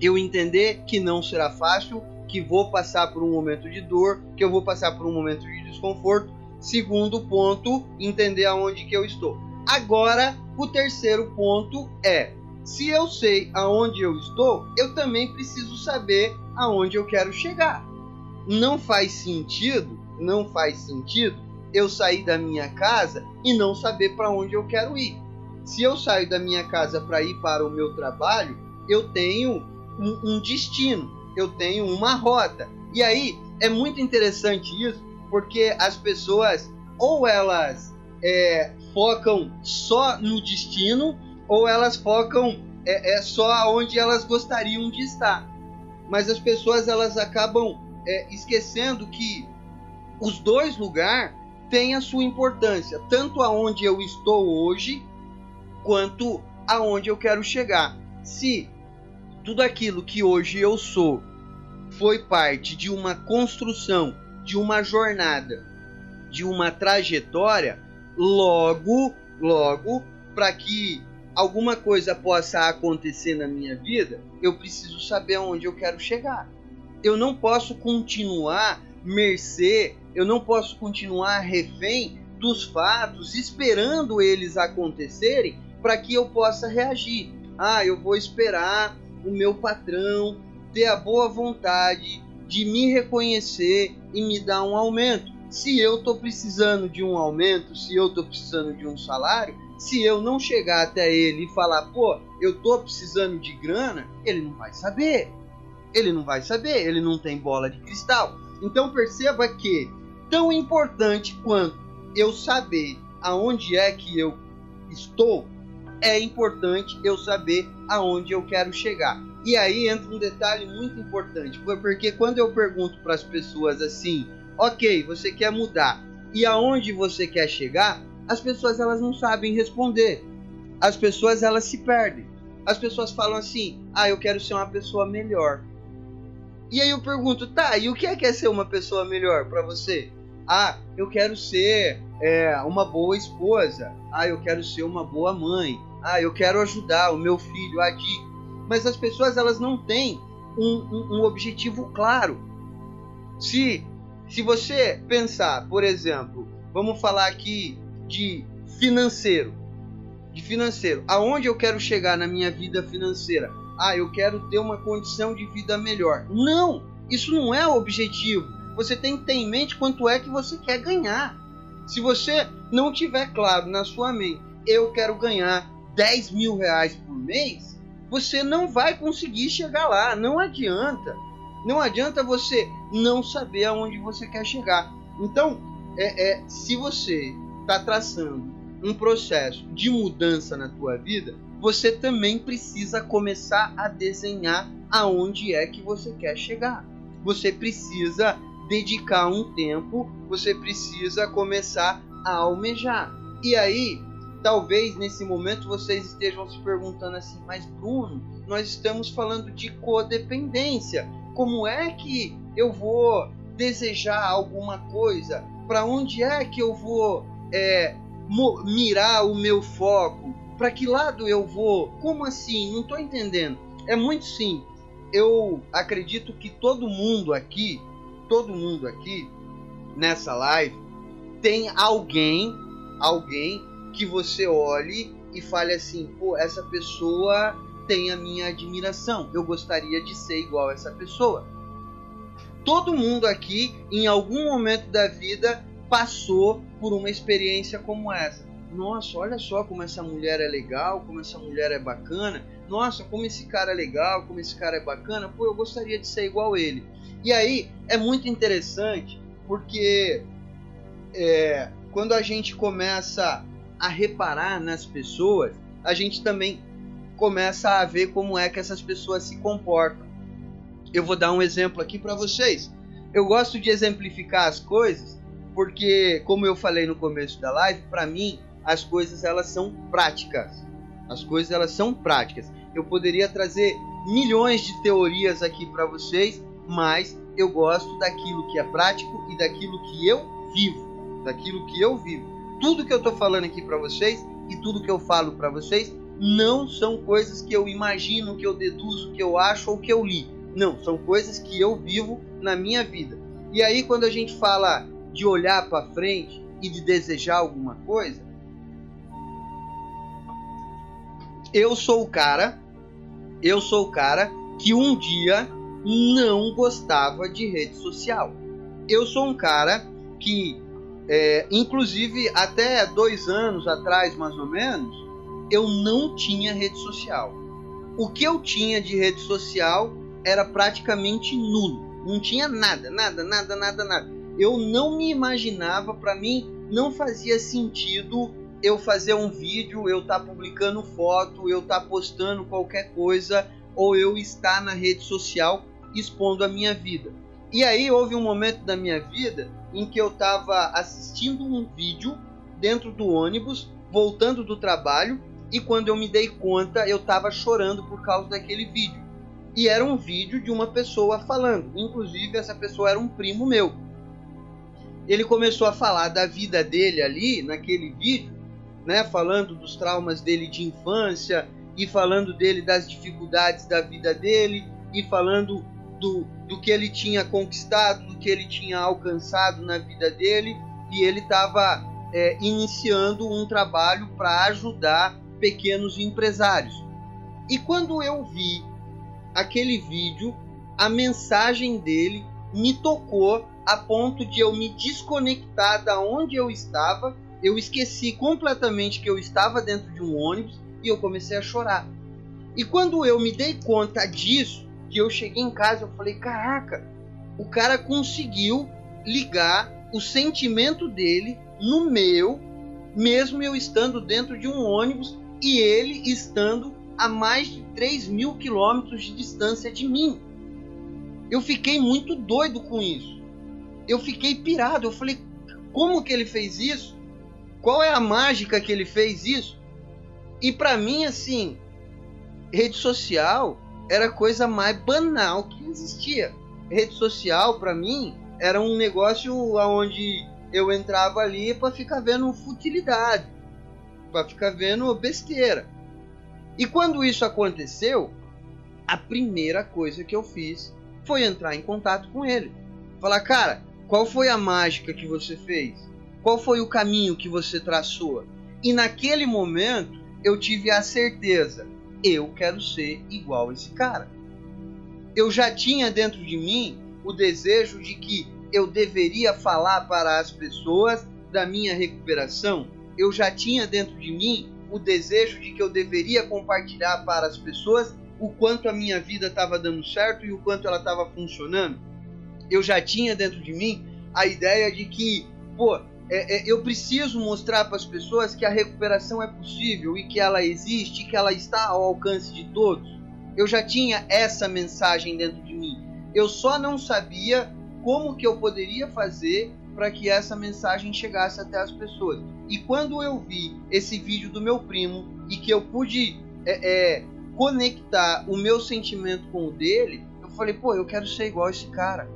eu entender que não será fácil, que vou passar por um momento de dor, que eu vou passar por um momento de desconforto. Segundo ponto, entender aonde que eu estou. Agora, o terceiro ponto é: se eu sei aonde eu estou, eu também preciso saber aonde eu quero chegar. Não faz sentido, não faz sentido eu sair da minha casa e não saber para onde eu quero ir. Se eu saio da minha casa para ir para o meu trabalho, eu tenho um, um destino, eu tenho uma rota. E aí é muito interessante isso, porque as pessoas ou elas é, focam só no destino, ou elas focam é, é só onde elas gostariam de estar. Mas as pessoas elas acabam é, esquecendo que os dois lugares têm a sua importância, tanto aonde eu estou hoje, quanto aonde eu quero chegar. Se tudo aquilo que hoje eu sou foi parte de uma construção, de uma jornada, de uma trajetória, logo, logo, para que alguma coisa possa acontecer na minha vida, eu preciso saber aonde eu quero chegar. Eu não posso continuar mercê, eu não posso continuar refém dos fatos, esperando eles acontecerem para que eu possa reagir. Ah, eu vou esperar o meu patrão ter a boa vontade de me reconhecer e me dar um aumento. Se eu estou precisando de um aumento, se eu estou precisando de um salário, se eu não chegar até ele e falar, pô, eu estou precisando de grana, ele não vai saber. Ele não vai saber, ele não tem bola de cristal. Então perceba que tão importante quanto eu saber aonde é que eu estou, é importante eu saber aonde eu quero chegar. E aí entra um detalhe muito importante, porque quando eu pergunto para as pessoas assim, ok, você quer mudar, e aonde você quer chegar, as pessoas elas não sabem responder. As pessoas elas se perdem. As pessoas falam assim, ah, eu quero ser uma pessoa melhor. E aí eu pergunto, tá, e o que é que é ser uma pessoa melhor para você? Ah, eu quero ser é, uma boa esposa. Ah, eu quero ser uma boa mãe. Ah, eu quero ajudar o meu filho a. Mas as pessoas elas não têm um, um, um objetivo claro. Se se você pensar, por exemplo, vamos falar aqui de financeiro, de financeiro, aonde eu quero chegar na minha vida financeira? ah, eu quero ter uma condição de vida melhor. Não, isso não é o objetivo. Você tem que ter em mente quanto é que você quer ganhar. Se você não tiver claro na sua mente, eu quero ganhar 10 mil reais por mês, você não vai conseguir chegar lá. Não adianta. Não adianta você não saber aonde você quer chegar. Então, é, é se você está traçando um processo de mudança na tua vida, você também precisa começar a desenhar aonde é que você quer chegar. Você precisa dedicar um tempo, você precisa começar a almejar. E aí, talvez nesse momento vocês estejam se perguntando assim: mas Bruno, nós estamos falando de codependência. Como é que eu vou desejar alguma coisa? Para onde é que eu vou é, mirar o meu foco? Para que lado eu vou? Como assim? Não estou entendendo. É muito simples. Eu acredito que todo mundo aqui, todo mundo aqui nessa live tem alguém, alguém que você olhe e fale assim, pô, essa pessoa tem a minha admiração. Eu gostaria de ser igual a essa pessoa. Todo mundo aqui, em algum momento da vida, passou por uma experiência como essa nossa, olha só como essa mulher é legal, como essa mulher é bacana. Nossa, como esse cara é legal, como esse cara é bacana. Pô, eu gostaria de ser igual ele. E aí é muito interessante porque é, quando a gente começa a reparar nas pessoas, a gente também começa a ver como é que essas pessoas se comportam. Eu vou dar um exemplo aqui para vocês. Eu gosto de exemplificar as coisas porque, como eu falei no começo da live, para mim as coisas elas são práticas. As coisas elas são práticas. Eu poderia trazer milhões de teorias aqui para vocês, mas eu gosto daquilo que é prático e daquilo que eu vivo, daquilo que eu vivo. Tudo que eu estou falando aqui para vocês e tudo que eu falo para vocês não são coisas que eu imagino, que eu deduzo, que eu acho ou que eu li. Não, são coisas que eu vivo na minha vida. E aí quando a gente fala de olhar para frente e de desejar alguma coisa, eu sou o cara, eu sou o cara que um dia não gostava de rede social. Eu sou um cara que, é, inclusive, até dois anos atrás, mais ou menos, eu não tinha rede social. O que eu tinha de rede social era praticamente nulo. Não tinha nada, nada, nada, nada, nada. Eu não me imaginava, para mim não fazia sentido eu fazer um vídeo, eu estar tá publicando foto, eu estar tá postando qualquer coisa ou eu estar na rede social expondo a minha vida. E aí houve um momento da minha vida em que eu estava assistindo um vídeo dentro do ônibus, voltando do trabalho, e quando eu me dei conta, eu estava chorando por causa daquele vídeo. E era um vídeo de uma pessoa falando, inclusive essa pessoa era um primo meu. Ele começou a falar da vida dele ali naquele vídeo, né, falando dos traumas dele de infância e falando dele das dificuldades da vida dele e falando do, do que ele tinha conquistado, do que ele tinha alcançado na vida dele, e ele estava é, iniciando um trabalho para ajudar pequenos empresários. E quando eu vi aquele vídeo, a mensagem dele me tocou a ponto de eu me desconectar da onde eu estava. Eu esqueci completamente que eu estava dentro de um ônibus e eu comecei a chorar. E quando eu me dei conta disso, que eu cheguei em casa, eu falei: caraca, o cara conseguiu ligar o sentimento dele no meu, mesmo eu estando dentro de um ônibus e ele estando a mais de 3 mil quilômetros de distância de mim. Eu fiquei muito doido com isso. Eu fiquei pirado. Eu falei: como que ele fez isso? Qual é a mágica que ele fez isso? E para mim, assim, rede social era a coisa mais banal que existia. Rede social, para mim, era um negócio onde eu entrava ali para ficar vendo futilidade, para ficar vendo besteira. E quando isso aconteceu, a primeira coisa que eu fiz foi entrar em contato com ele. Falar, cara, qual foi a mágica que você fez? Qual foi o caminho que você traçou? E naquele momento eu tive a certeza eu quero ser igual esse cara. Eu já tinha dentro de mim o desejo de que eu deveria falar para as pessoas da minha recuperação. Eu já tinha dentro de mim o desejo de que eu deveria compartilhar para as pessoas o quanto a minha vida estava dando certo e o quanto ela estava funcionando. Eu já tinha dentro de mim a ideia de que, pô, é, é, eu preciso mostrar para as pessoas que a recuperação é possível e que ela existe, que ela está ao alcance de todos. Eu já tinha essa mensagem dentro de mim. Eu só não sabia como que eu poderia fazer para que essa mensagem chegasse até as pessoas. E quando eu vi esse vídeo do meu primo e que eu pude é, é, conectar o meu sentimento com o dele, eu falei, pô, eu quero ser igual esse cara.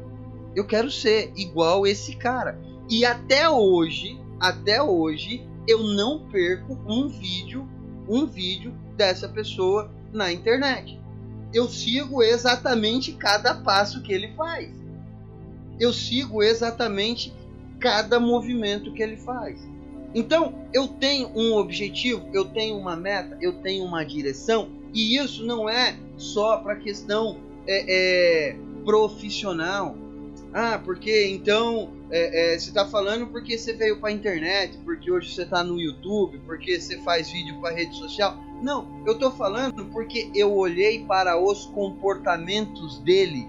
Eu quero ser igual esse cara. E até hoje, até hoje, eu não perco um vídeo, um vídeo dessa pessoa na internet. Eu sigo exatamente cada passo que ele faz. Eu sigo exatamente cada movimento que ele faz. Então, eu tenho um objetivo, eu tenho uma meta, eu tenho uma direção, e isso não é só para questão é, é, profissional. Ah, porque então é, é, você está falando porque você veio para a internet, porque hoje você está no YouTube, porque você faz vídeo para rede social. Não, eu estou falando porque eu olhei para os comportamentos dele.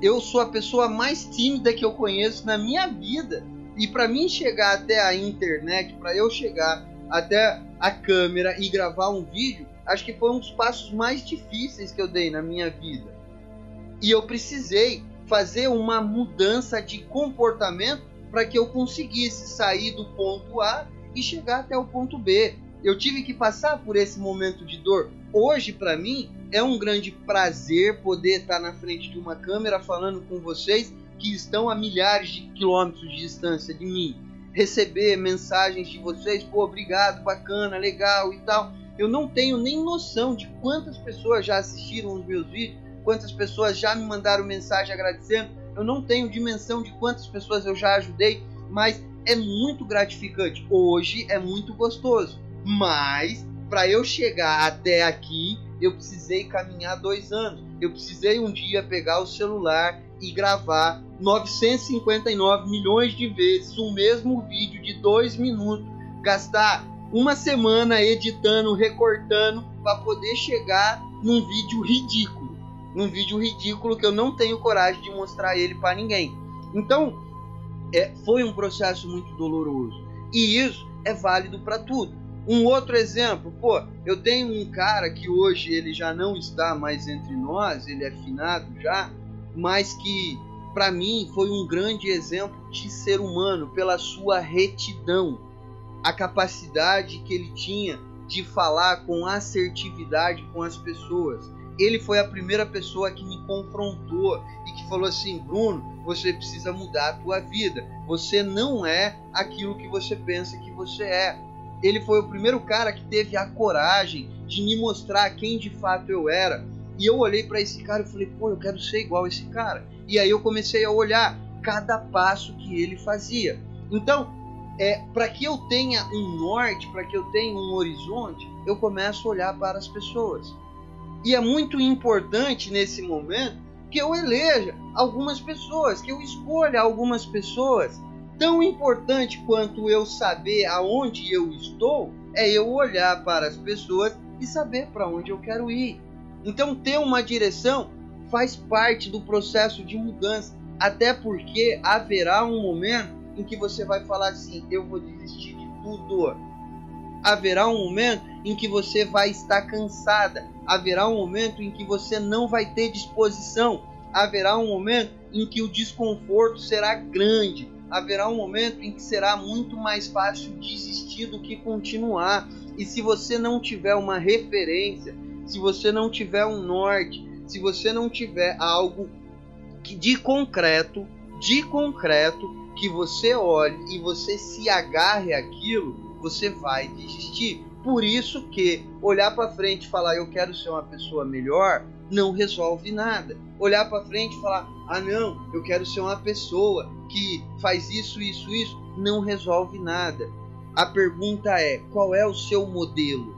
Eu sou a pessoa mais tímida que eu conheço na minha vida. E para mim chegar até a internet, para eu chegar até a câmera e gravar um vídeo, acho que foi um dos passos mais difíceis que eu dei na minha vida. E eu precisei fazer uma mudança de comportamento para que eu conseguisse sair do ponto A e chegar até o ponto B. Eu tive que passar por esse momento de dor. Hoje, para mim, é um grande prazer poder estar na frente de uma câmera falando com vocês que estão a milhares de quilômetros de distância de mim. Receber mensagens de vocês, pô, obrigado, bacana, legal e tal. Eu não tenho nem noção de quantas pessoas já assistiram os meus vídeos quantas pessoas já me mandaram mensagem agradecendo. Eu não tenho dimensão de quantas pessoas eu já ajudei, mas é muito gratificante. Hoje é muito gostoso, mas para eu chegar até aqui, eu precisei caminhar dois anos. Eu precisei um dia pegar o celular e gravar 959 milhões de vezes o mesmo vídeo de dois minutos, gastar uma semana editando, recortando para poder chegar num vídeo ridículo, num vídeo ridículo que eu não tenho coragem de mostrar ele para ninguém. Então, é, foi um processo muito doloroso e isso é válido para tudo. Um outro exemplo, pô, eu tenho um cara que hoje ele já não está mais entre nós, ele é finado já, mas que para mim foi um grande exemplo de ser humano pela sua retidão, a capacidade que ele tinha de falar com assertividade com as pessoas. Ele foi a primeira pessoa que me confrontou e que falou assim: Bruno, você precisa mudar a tua vida. Você não é aquilo que você pensa que você é. Ele foi o primeiro cara que teve a coragem de me mostrar quem de fato eu era. E eu olhei para esse cara e falei: pô, eu quero ser igual a esse cara. E aí eu comecei a olhar cada passo que ele fazia. Então, é, para que eu tenha um norte, para que eu tenha um horizonte, eu começo a olhar para as pessoas. E é muito importante nesse momento que eu eleja algumas pessoas, que eu escolha algumas pessoas. Tão importante quanto eu saber aonde eu estou é eu olhar para as pessoas e saber para onde eu quero ir. Então, ter uma direção faz parte do processo de mudança, até porque haverá um momento em que você vai falar assim: eu vou desistir de tudo. Haverá um momento em que você vai estar cansada, haverá um momento em que você não vai ter disposição, haverá um momento em que o desconforto será grande, haverá um momento em que será muito mais fácil desistir do que continuar. E se você não tiver uma referência, se você não tiver um norte, se você não tiver algo de concreto, de concreto, que você olhe e você se agarre aquilo, você vai desistir. Por isso que olhar para frente e falar eu quero ser uma pessoa melhor não resolve nada. Olhar para frente e falar ah não, eu quero ser uma pessoa que faz isso, isso, isso, não resolve nada. A pergunta é qual é o seu modelo?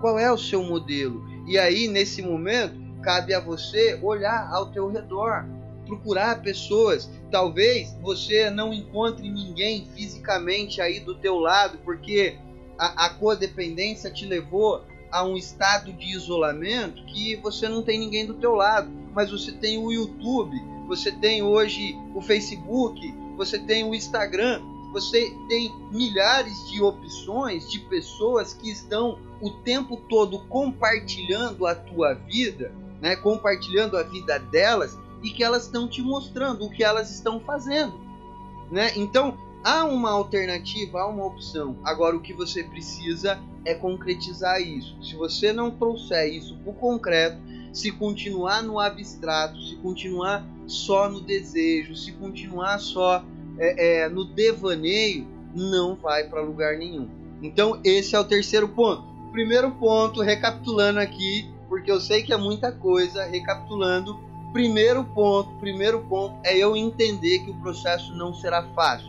Qual é o seu modelo? E aí nesse momento cabe a você olhar ao teu redor procurar pessoas. Talvez você não encontre ninguém fisicamente aí do teu lado, porque a, a codependência te levou a um estado de isolamento que você não tem ninguém do teu lado, mas você tem o YouTube, você tem hoje o Facebook, você tem o Instagram, você tem milhares de opções de pessoas que estão o tempo todo compartilhando a tua vida, né, compartilhando a vida delas e que elas estão te mostrando o que elas estão fazendo, né? Então há uma alternativa, há uma opção. Agora o que você precisa é concretizar isso. Se você não trouxer isso para o concreto, se continuar no abstrato, se continuar só no desejo, se continuar só é, é, no devaneio, não vai para lugar nenhum. Então esse é o terceiro ponto. Primeiro ponto, recapitulando aqui, porque eu sei que é muita coisa, recapitulando Primeiro ponto, primeiro ponto é eu entender que o processo não será fácil.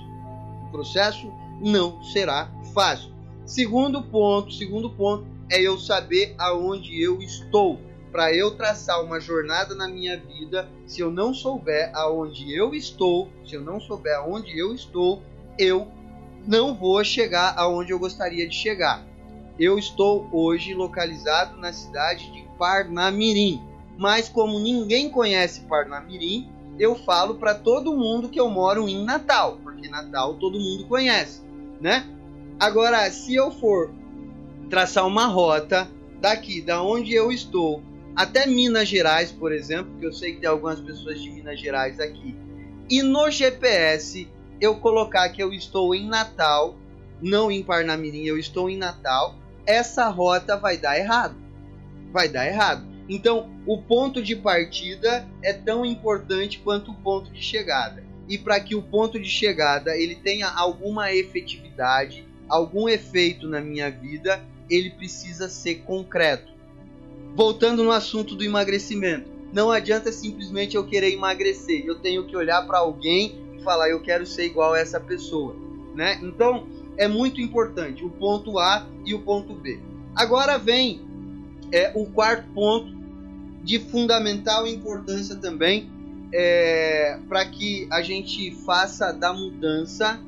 O processo não será fácil. Segundo ponto, segundo ponto é eu saber aonde eu estou. Para eu traçar uma jornada na minha vida, se eu não souber aonde eu estou, se eu não souber aonde eu estou, eu não vou chegar aonde eu gostaria de chegar. Eu estou hoje localizado na cidade de Parnamirim mas como ninguém conhece Parnamirim, eu falo para todo mundo que eu moro em Natal, porque Natal todo mundo conhece, né? Agora, se eu for traçar uma rota daqui, da onde eu estou, até Minas Gerais, por exemplo, que eu sei que tem algumas pessoas de Minas Gerais aqui, e no GPS eu colocar que eu estou em Natal, não em Parnamirim, eu estou em Natal, essa rota vai dar errado. Vai dar errado. Então, o ponto de partida é tão importante quanto o ponto de chegada. E para que o ponto de chegada ele tenha alguma efetividade, algum efeito na minha vida, ele precisa ser concreto. Voltando no assunto do emagrecimento, não adianta simplesmente eu querer emagrecer. Eu tenho que olhar para alguém e falar eu quero ser igual a essa pessoa, né? Então, é muito importante o ponto A e o ponto B. Agora vem é, o quarto ponto de fundamental importância também é, para que a gente faça da mudança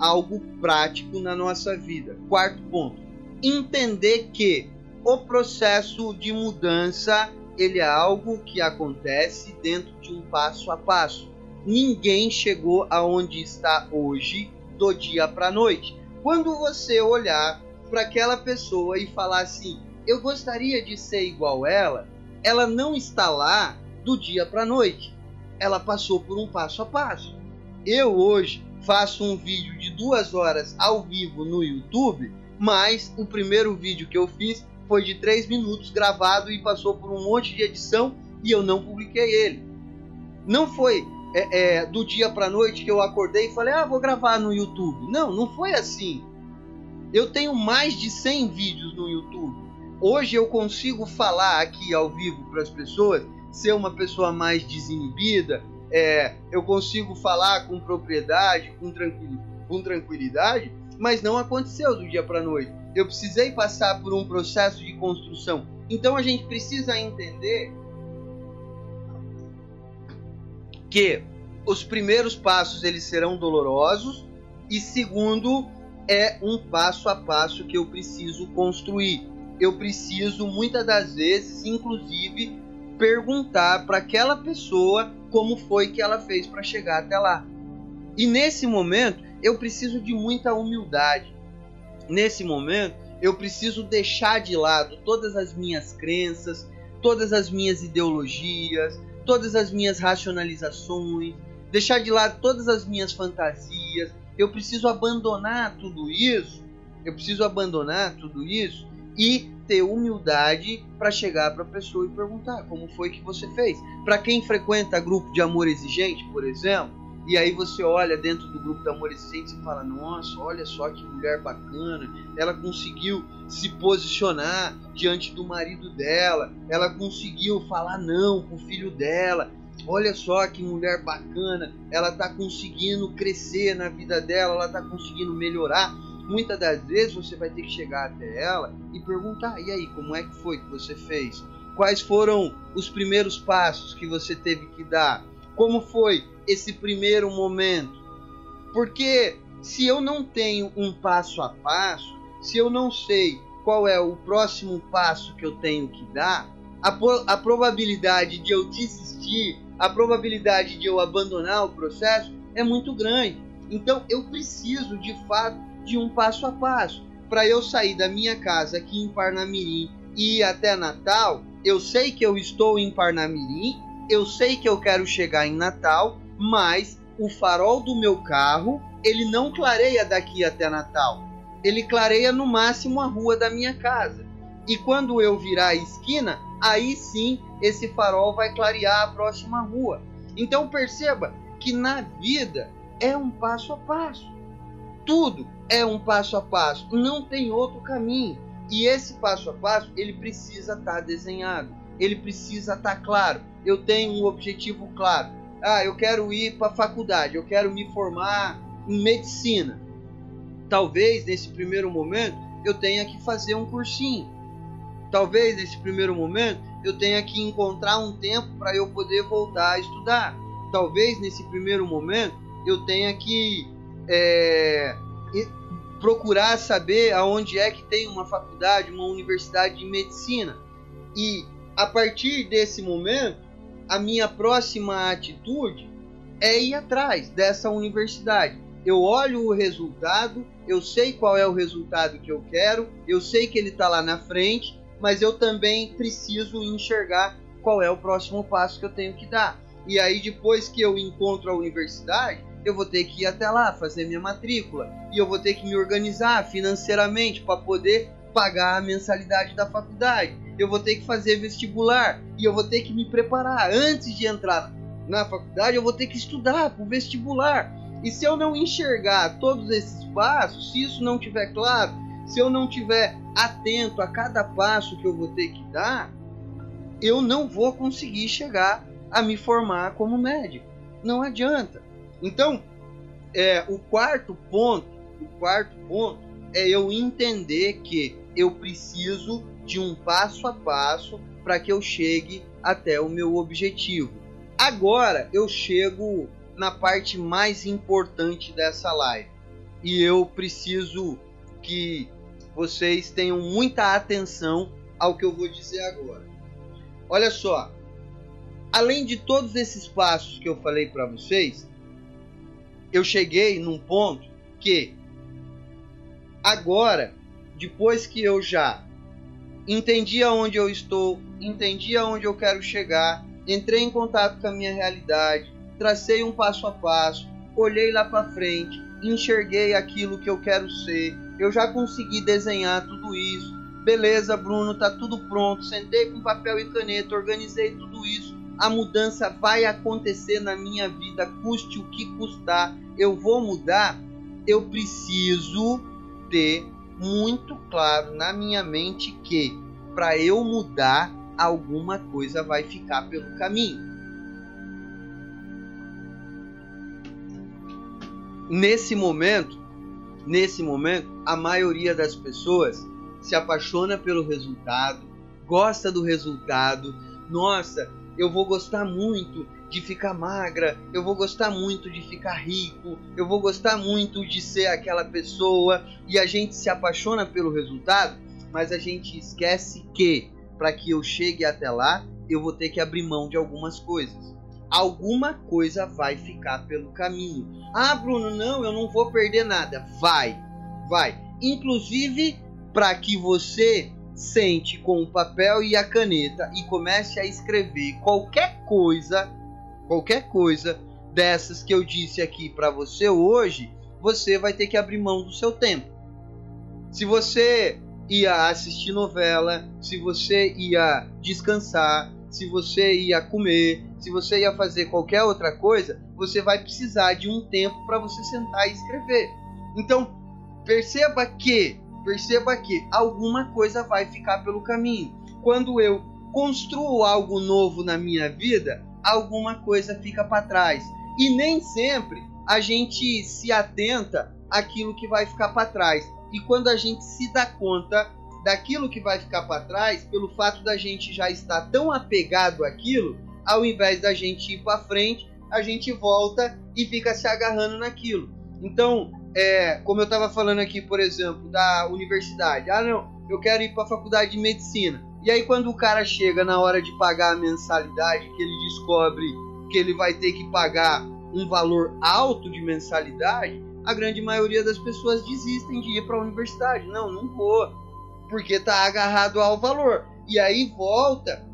algo prático na nossa vida. Quarto ponto: entender que o processo de mudança ele é algo que acontece dentro de um passo a passo. Ninguém chegou aonde está hoje do dia para a noite. Quando você olhar para aquela pessoa e falar assim, eu gostaria de ser igual ela, ela não está lá do dia para a noite. Ela passou por um passo a passo. Eu hoje faço um vídeo de duas horas ao vivo no YouTube, mas o primeiro vídeo que eu fiz foi de três minutos gravado e passou por um monte de edição e eu não publiquei ele. Não foi é, é, do dia para noite que eu acordei e falei, ah, vou gravar no YouTube. Não, não foi assim. Eu tenho mais de 100 vídeos no YouTube. Hoje eu consigo falar aqui ao vivo para as pessoas, ser uma pessoa mais desinibida, é, eu consigo falar com propriedade, com, com tranquilidade, mas não aconteceu do dia para noite. Eu precisei passar por um processo de construção. Então a gente precisa entender que os primeiros passos eles serão dolorosos e segundo é um passo a passo que eu preciso construir. Eu preciso muitas das vezes, inclusive, perguntar para aquela pessoa como foi que ela fez para chegar até lá. E nesse momento, eu preciso de muita humildade. Nesse momento, eu preciso deixar de lado todas as minhas crenças, todas as minhas ideologias, todas as minhas racionalizações, deixar de lado todas as minhas fantasias. Eu preciso abandonar tudo isso. Eu preciso abandonar tudo isso e ter humildade para chegar para a pessoa e perguntar como foi que você fez. Para quem frequenta grupo de amor exigente, por exemplo, e aí você olha dentro do grupo de amor exigente e fala: Nossa, olha só que mulher bacana, ela conseguiu se posicionar diante do marido dela, ela conseguiu falar não pro filho dela. Olha só que mulher bacana, ela está conseguindo crescer na vida dela, ela está conseguindo melhorar muitas das vezes você vai ter que chegar até ela e perguntar: e aí, como é que foi que você fez? Quais foram os primeiros passos que você teve que dar? Como foi esse primeiro momento? Porque se eu não tenho um passo a passo, se eu não sei qual é o próximo passo que eu tenho que dar, a, a probabilidade de eu desistir, a probabilidade de eu abandonar o processo é muito grande. Então eu preciso de fato de um passo a passo. Para eu sair da minha casa aqui em Parnamirim e ir até Natal, eu sei que eu estou em Parnamirim, eu sei que eu quero chegar em Natal, mas o farol do meu carro, ele não clareia daqui até Natal. Ele clareia no máximo a rua da minha casa. E quando eu virar a esquina, aí sim esse farol vai clarear a próxima rua. Então perceba que na vida é um passo a passo. Tudo é um passo a passo, não tem outro caminho. E esse passo a passo, ele precisa estar tá desenhado, ele precisa estar tá claro. Eu tenho um objetivo claro. Ah, eu quero ir para a faculdade, eu quero me formar em medicina. Talvez nesse primeiro momento eu tenha que fazer um cursinho. Talvez nesse primeiro momento eu tenha que encontrar um tempo para eu poder voltar a estudar. Talvez nesse primeiro momento eu tenha que é, procurar saber aonde é que tem uma faculdade, uma universidade de medicina. E a partir desse momento, a minha próxima atitude é ir atrás dessa universidade. Eu olho o resultado, eu sei qual é o resultado que eu quero, eu sei que ele está lá na frente, mas eu também preciso enxergar qual é o próximo passo que eu tenho que dar. E aí, depois que eu encontro a universidade, eu vou ter que ir até lá fazer minha matrícula e eu vou ter que me organizar financeiramente para poder pagar a mensalidade da faculdade. Eu vou ter que fazer vestibular e eu vou ter que me preparar antes de entrar na faculdade. Eu vou ter que estudar para o vestibular. E se eu não enxergar todos esses passos, se isso não tiver claro, se eu não tiver atento a cada passo que eu vou ter que dar, eu não vou conseguir chegar a me formar como médico. Não adianta. Então, é, o quarto ponto, o quarto ponto é eu entender que eu preciso de um passo a passo para que eu chegue até o meu objetivo. Agora eu chego na parte mais importante dessa live e eu preciso que vocês tenham muita atenção ao que eu vou dizer agora. Olha só, além de todos esses passos que eu falei para vocês, eu cheguei num ponto que agora, depois que eu já entendi aonde eu estou, entendi aonde eu quero chegar, entrei em contato com a minha realidade, tracei um passo a passo, olhei lá para frente, enxerguei aquilo que eu quero ser, eu já consegui desenhar tudo isso. Beleza, Bruno, tá tudo pronto. Sentei com papel e caneta, organizei tudo isso. A mudança vai acontecer na minha vida, custe o que custar. Eu vou mudar. Eu preciso ter muito claro na minha mente que para eu mudar, alguma coisa vai ficar pelo caminho. Nesse momento, nesse momento, a maioria das pessoas se apaixona pelo resultado, gosta do resultado. Nossa, eu vou gostar muito de ficar magra, eu vou gostar muito de ficar rico, eu vou gostar muito de ser aquela pessoa e a gente se apaixona pelo resultado, mas a gente esquece que para que eu chegue até lá, eu vou ter que abrir mão de algumas coisas. Alguma coisa vai ficar pelo caminho. Ah, Bruno, não, eu não vou perder nada. Vai, vai. Inclusive para que você sente com o papel e a caneta e comece a escrever qualquer coisa, qualquer coisa dessas que eu disse aqui para você hoje, você vai ter que abrir mão do seu tempo. Se você ia assistir novela, se você ia descansar, se você ia comer, se você ia fazer qualquer outra coisa, você vai precisar de um tempo para você sentar e escrever. Então, perceba que perceba que alguma coisa vai ficar pelo caminho. Quando eu construo algo novo na minha vida, alguma coisa fica para trás. E nem sempre a gente se atenta àquilo que vai ficar para trás. E quando a gente se dá conta daquilo que vai ficar para trás, pelo fato da gente já estar tão apegado àquilo, ao invés da gente ir para frente, a gente volta e fica se agarrando naquilo. Então, é, como eu estava falando aqui, por exemplo, da universidade. Ah, não, eu quero ir para a faculdade de medicina. E aí, quando o cara chega na hora de pagar a mensalidade, que ele descobre que ele vai ter que pagar um valor alto de mensalidade, a grande maioria das pessoas desistem de ir para a universidade. Não, não vou, porque está agarrado ao valor. E aí volta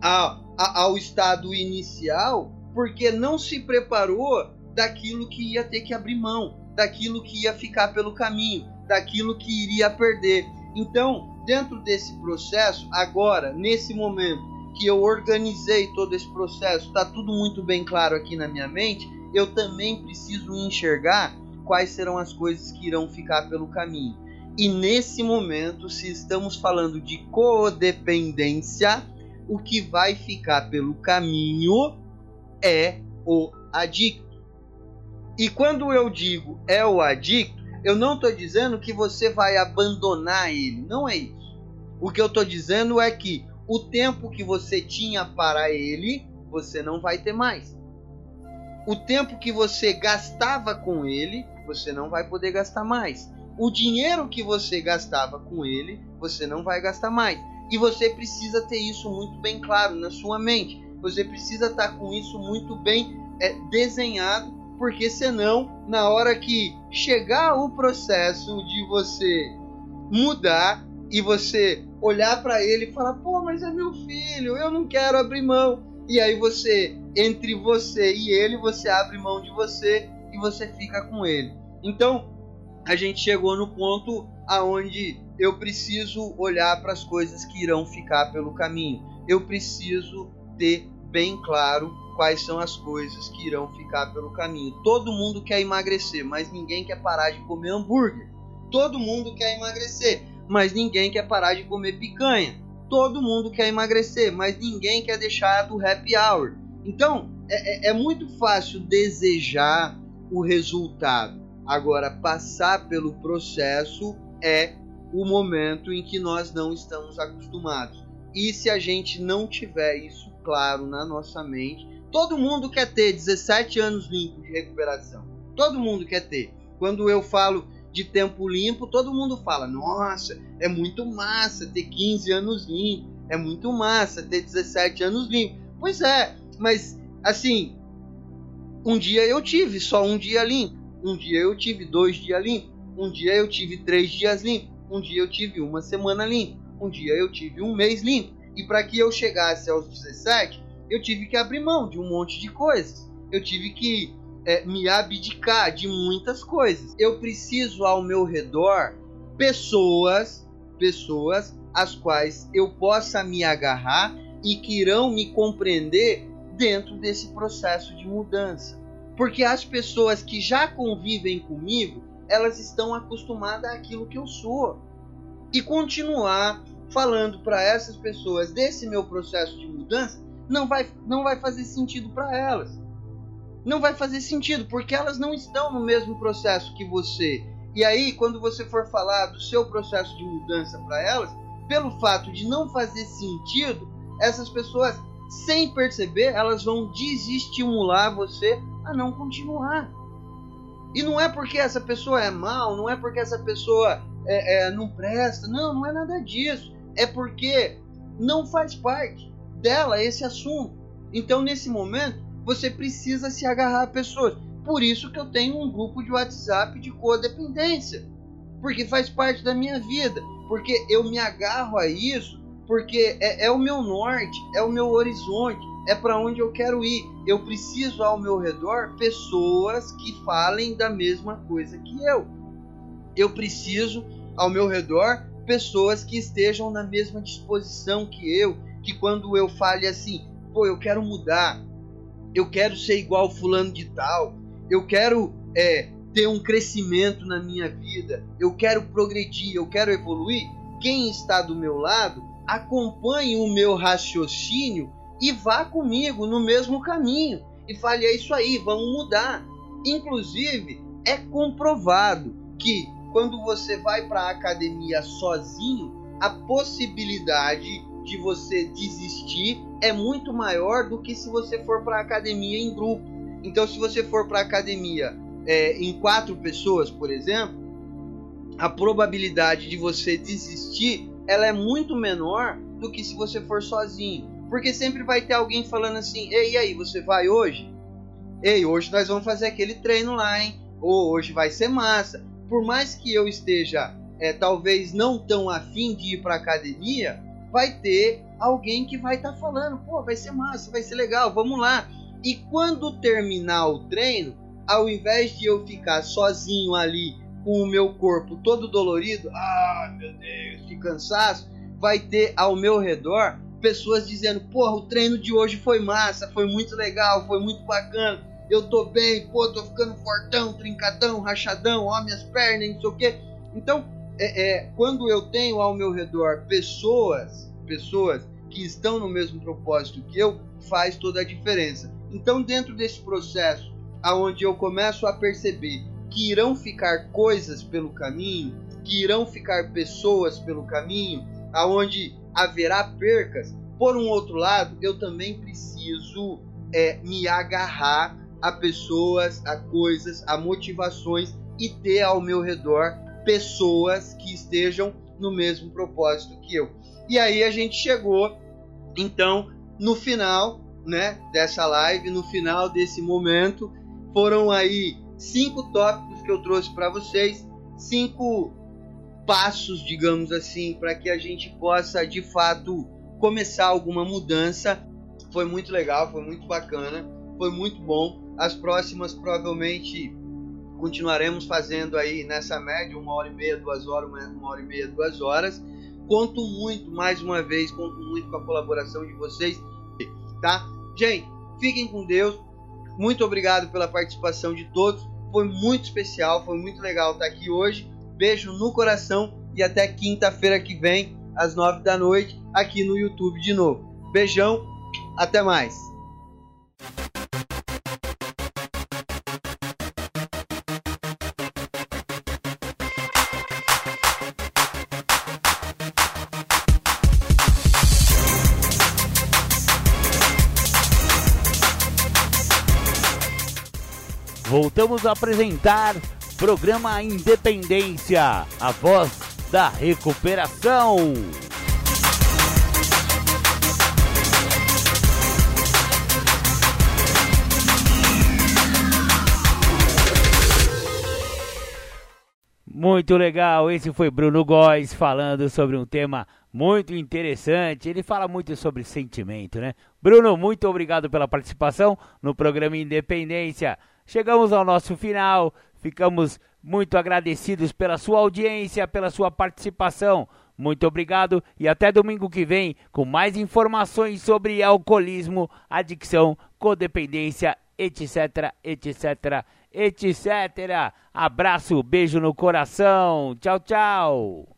a, a, ao estado inicial, porque não se preparou daquilo que ia ter que abrir mão daquilo que ia ficar pelo caminho, daquilo que iria perder. Então, dentro desse processo, agora, nesse momento que eu organizei todo esse processo, está tudo muito bem claro aqui na minha mente, eu também preciso enxergar quais serão as coisas que irão ficar pelo caminho. E nesse momento, se estamos falando de codependência, o que vai ficar pelo caminho é o adicto. E quando eu digo é o adicto, eu não estou dizendo que você vai abandonar ele. Não é isso. O que eu estou dizendo é que o tempo que você tinha para ele, você não vai ter mais. O tempo que você gastava com ele, você não vai poder gastar mais. O dinheiro que você gastava com ele, você não vai gastar mais. E você precisa ter isso muito bem claro na sua mente. Você precisa estar com isso muito bem é, desenhado porque senão, na hora que chegar o processo de você mudar e você olhar para ele e falar: pô, mas é meu filho, eu não quero abrir mão. E aí você, entre você e ele, você abre mão de você e você fica com ele. Então, a gente chegou no ponto aonde eu preciso olhar para as coisas que irão ficar pelo caminho. Eu preciso ter bem claro quais são as coisas que irão ficar pelo caminho. Todo mundo quer emagrecer, mas ninguém quer parar de comer hambúrguer. Todo mundo quer emagrecer, mas ninguém quer parar de comer picanha. Todo mundo quer emagrecer, mas ninguém quer deixar do happy hour. Então, é, é, é muito fácil desejar o resultado. Agora, passar pelo processo é o momento em que nós não estamos acostumados. E se a gente não tiver isso claro na nossa mente, Todo mundo quer ter 17 anos limpo de recuperação. Todo mundo quer ter. Quando eu falo de tempo limpo, todo mundo fala: "Nossa, é muito massa ter 15 anos limpo, é muito massa ter 17 anos limpo". Pois é, mas assim, um dia eu tive só um dia limpo, um dia eu tive dois dias limpo, um dia eu tive três dias limpo, um dia eu tive uma semana limpo, um dia eu tive um mês limpo. E para que eu chegasse aos 17, eu tive que abrir mão de um monte de coisas. Eu tive que é, me abdicar de muitas coisas. Eu preciso ao meu redor pessoas, pessoas às quais eu possa me agarrar e que irão me compreender dentro desse processo de mudança. Porque as pessoas que já convivem comigo, elas estão acostumadas àquilo que eu sou. E continuar falando para essas pessoas desse meu processo de mudança não vai, não vai fazer sentido para elas. Não vai fazer sentido, porque elas não estão no mesmo processo que você. E aí, quando você for falar do seu processo de mudança para elas, pelo fato de não fazer sentido, essas pessoas, sem perceber, elas vão desestimular você a não continuar. E não é porque essa pessoa é mal, não é porque essa pessoa é, é, não presta, não, não é nada disso. É porque não faz parte dela esse assunto. Então, nesse momento, você precisa se agarrar a pessoas. Por isso que eu tenho um grupo de WhatsApp de codependência. Porque faz parte da minha vida. Porque eu me agarro a isso. Porque é, é o meu norte, é o meu horizonte, é para onde eu quero ir. Eu preciso ao meu redor pessoas que falem da mesma coisa que eu. Eu preciso ao meu redor pessoas que estejam na mesma disposição que eu, que quando eu fale assim, pô, eu quero mudar, eu quero ser igual fulano de tal, eu quero é, ter um crescimento na minha vida, eu quero progredir, eu quero evoluir, quem está do meu lado acompanhe o meu raciocínio e vá comigo no mesmo caminho e fale é isso aí, vamos mudar. Inclusive, é comprovado que quando você vai para a academia sozinho, a possibilidade de você desistir é muito maior do que se você for para academia em grupo. Então, se você for para academia é, em quatro pessoas, por exemplo, a probabilidade de você desistir ela é muito menor do que se você for sozinho. Porque sempre vai ter alguém falando assim: Ei, e aí, você vai hoje? Ei, hoje nós vamos fazer aquele treino lá, hein? Ou hoje vai ser massa. Por mais que eu esteja, é, talvez não tão afim de ir para academia, vai ter alguém que vai estar tá falando: pô, vai ser massa, vai ser legal, vamos lá. E quando terminar o treino, ao invés de eu ficar sozinho ali com o meu corpo todo dolorido, ah, meu Deus, que cansaço, vai ter ao meu redor pessoas dizendo: Porra, o treino de hoje foi massa, foi muito legal, foi muito bacana. Eu tô bem, pô, tô ficando fortão, trincadão, rachadão, ó, minhas pernas, não sei o quê. Então, é, é, quando eu tenho ao meu redor pessoas, pessoas que estão no mesmo propósito que eu, faz toda a diferença. Então, dentro desse processo, aonde eu começo a perceber que irão ficar coisas pelo caminho, que irão ficar pessoas pelo caminho, aonde haverá percas. Por um outro lado, eu também preciso é, me agarrar a pessoas, a coisas, a motivações e ter ao meu redor pessoas que estejam no mesmo propósito que eu. E aí a gente chegou, então, no final, né, dessa live, no final desse momento, foram aí cinco tópicos que eu trouxe para vocês, cinco passos, digamos assim, para que a gente possa de fato começar alguma mudança. Foi muito legal, foi muito bacana, foi muito bom. As próximas provavelmente continuaremos fazendo aí nessa média, uma hora e meia, duas horas, uma hora e meia, duas horas. Conto muito, mais uma vez, conto muito com a colaboração de vocês, tá? Gente, fiquem com Deus. Muito obrigado pela participação de todos. Foi muito especial, foi muito legal estar aqui hoje. Beijo no coração e até quinta-feira que vem, às nove da noite, aqui no YouTube de novo. Beijão, até mais. Voltamos a apresentar Programa Independência, a voz da recuperação. Muito legal, esse foi Bruno Góes falando sobre um tema muito interessante. Ele fala muito sobre sentimento, né? Bruno, muito obrigado pela participação no programa Independência. Chegamos ao nosso final, ficamos muito agradecidos pela sua audiência, pela sua participação. Muito obrigado e até domingo que vem com mais informações sobre alcoolismo, adicção, codependência, etc, etc etc. Abraço, beijo no coração. Tchau, tchau.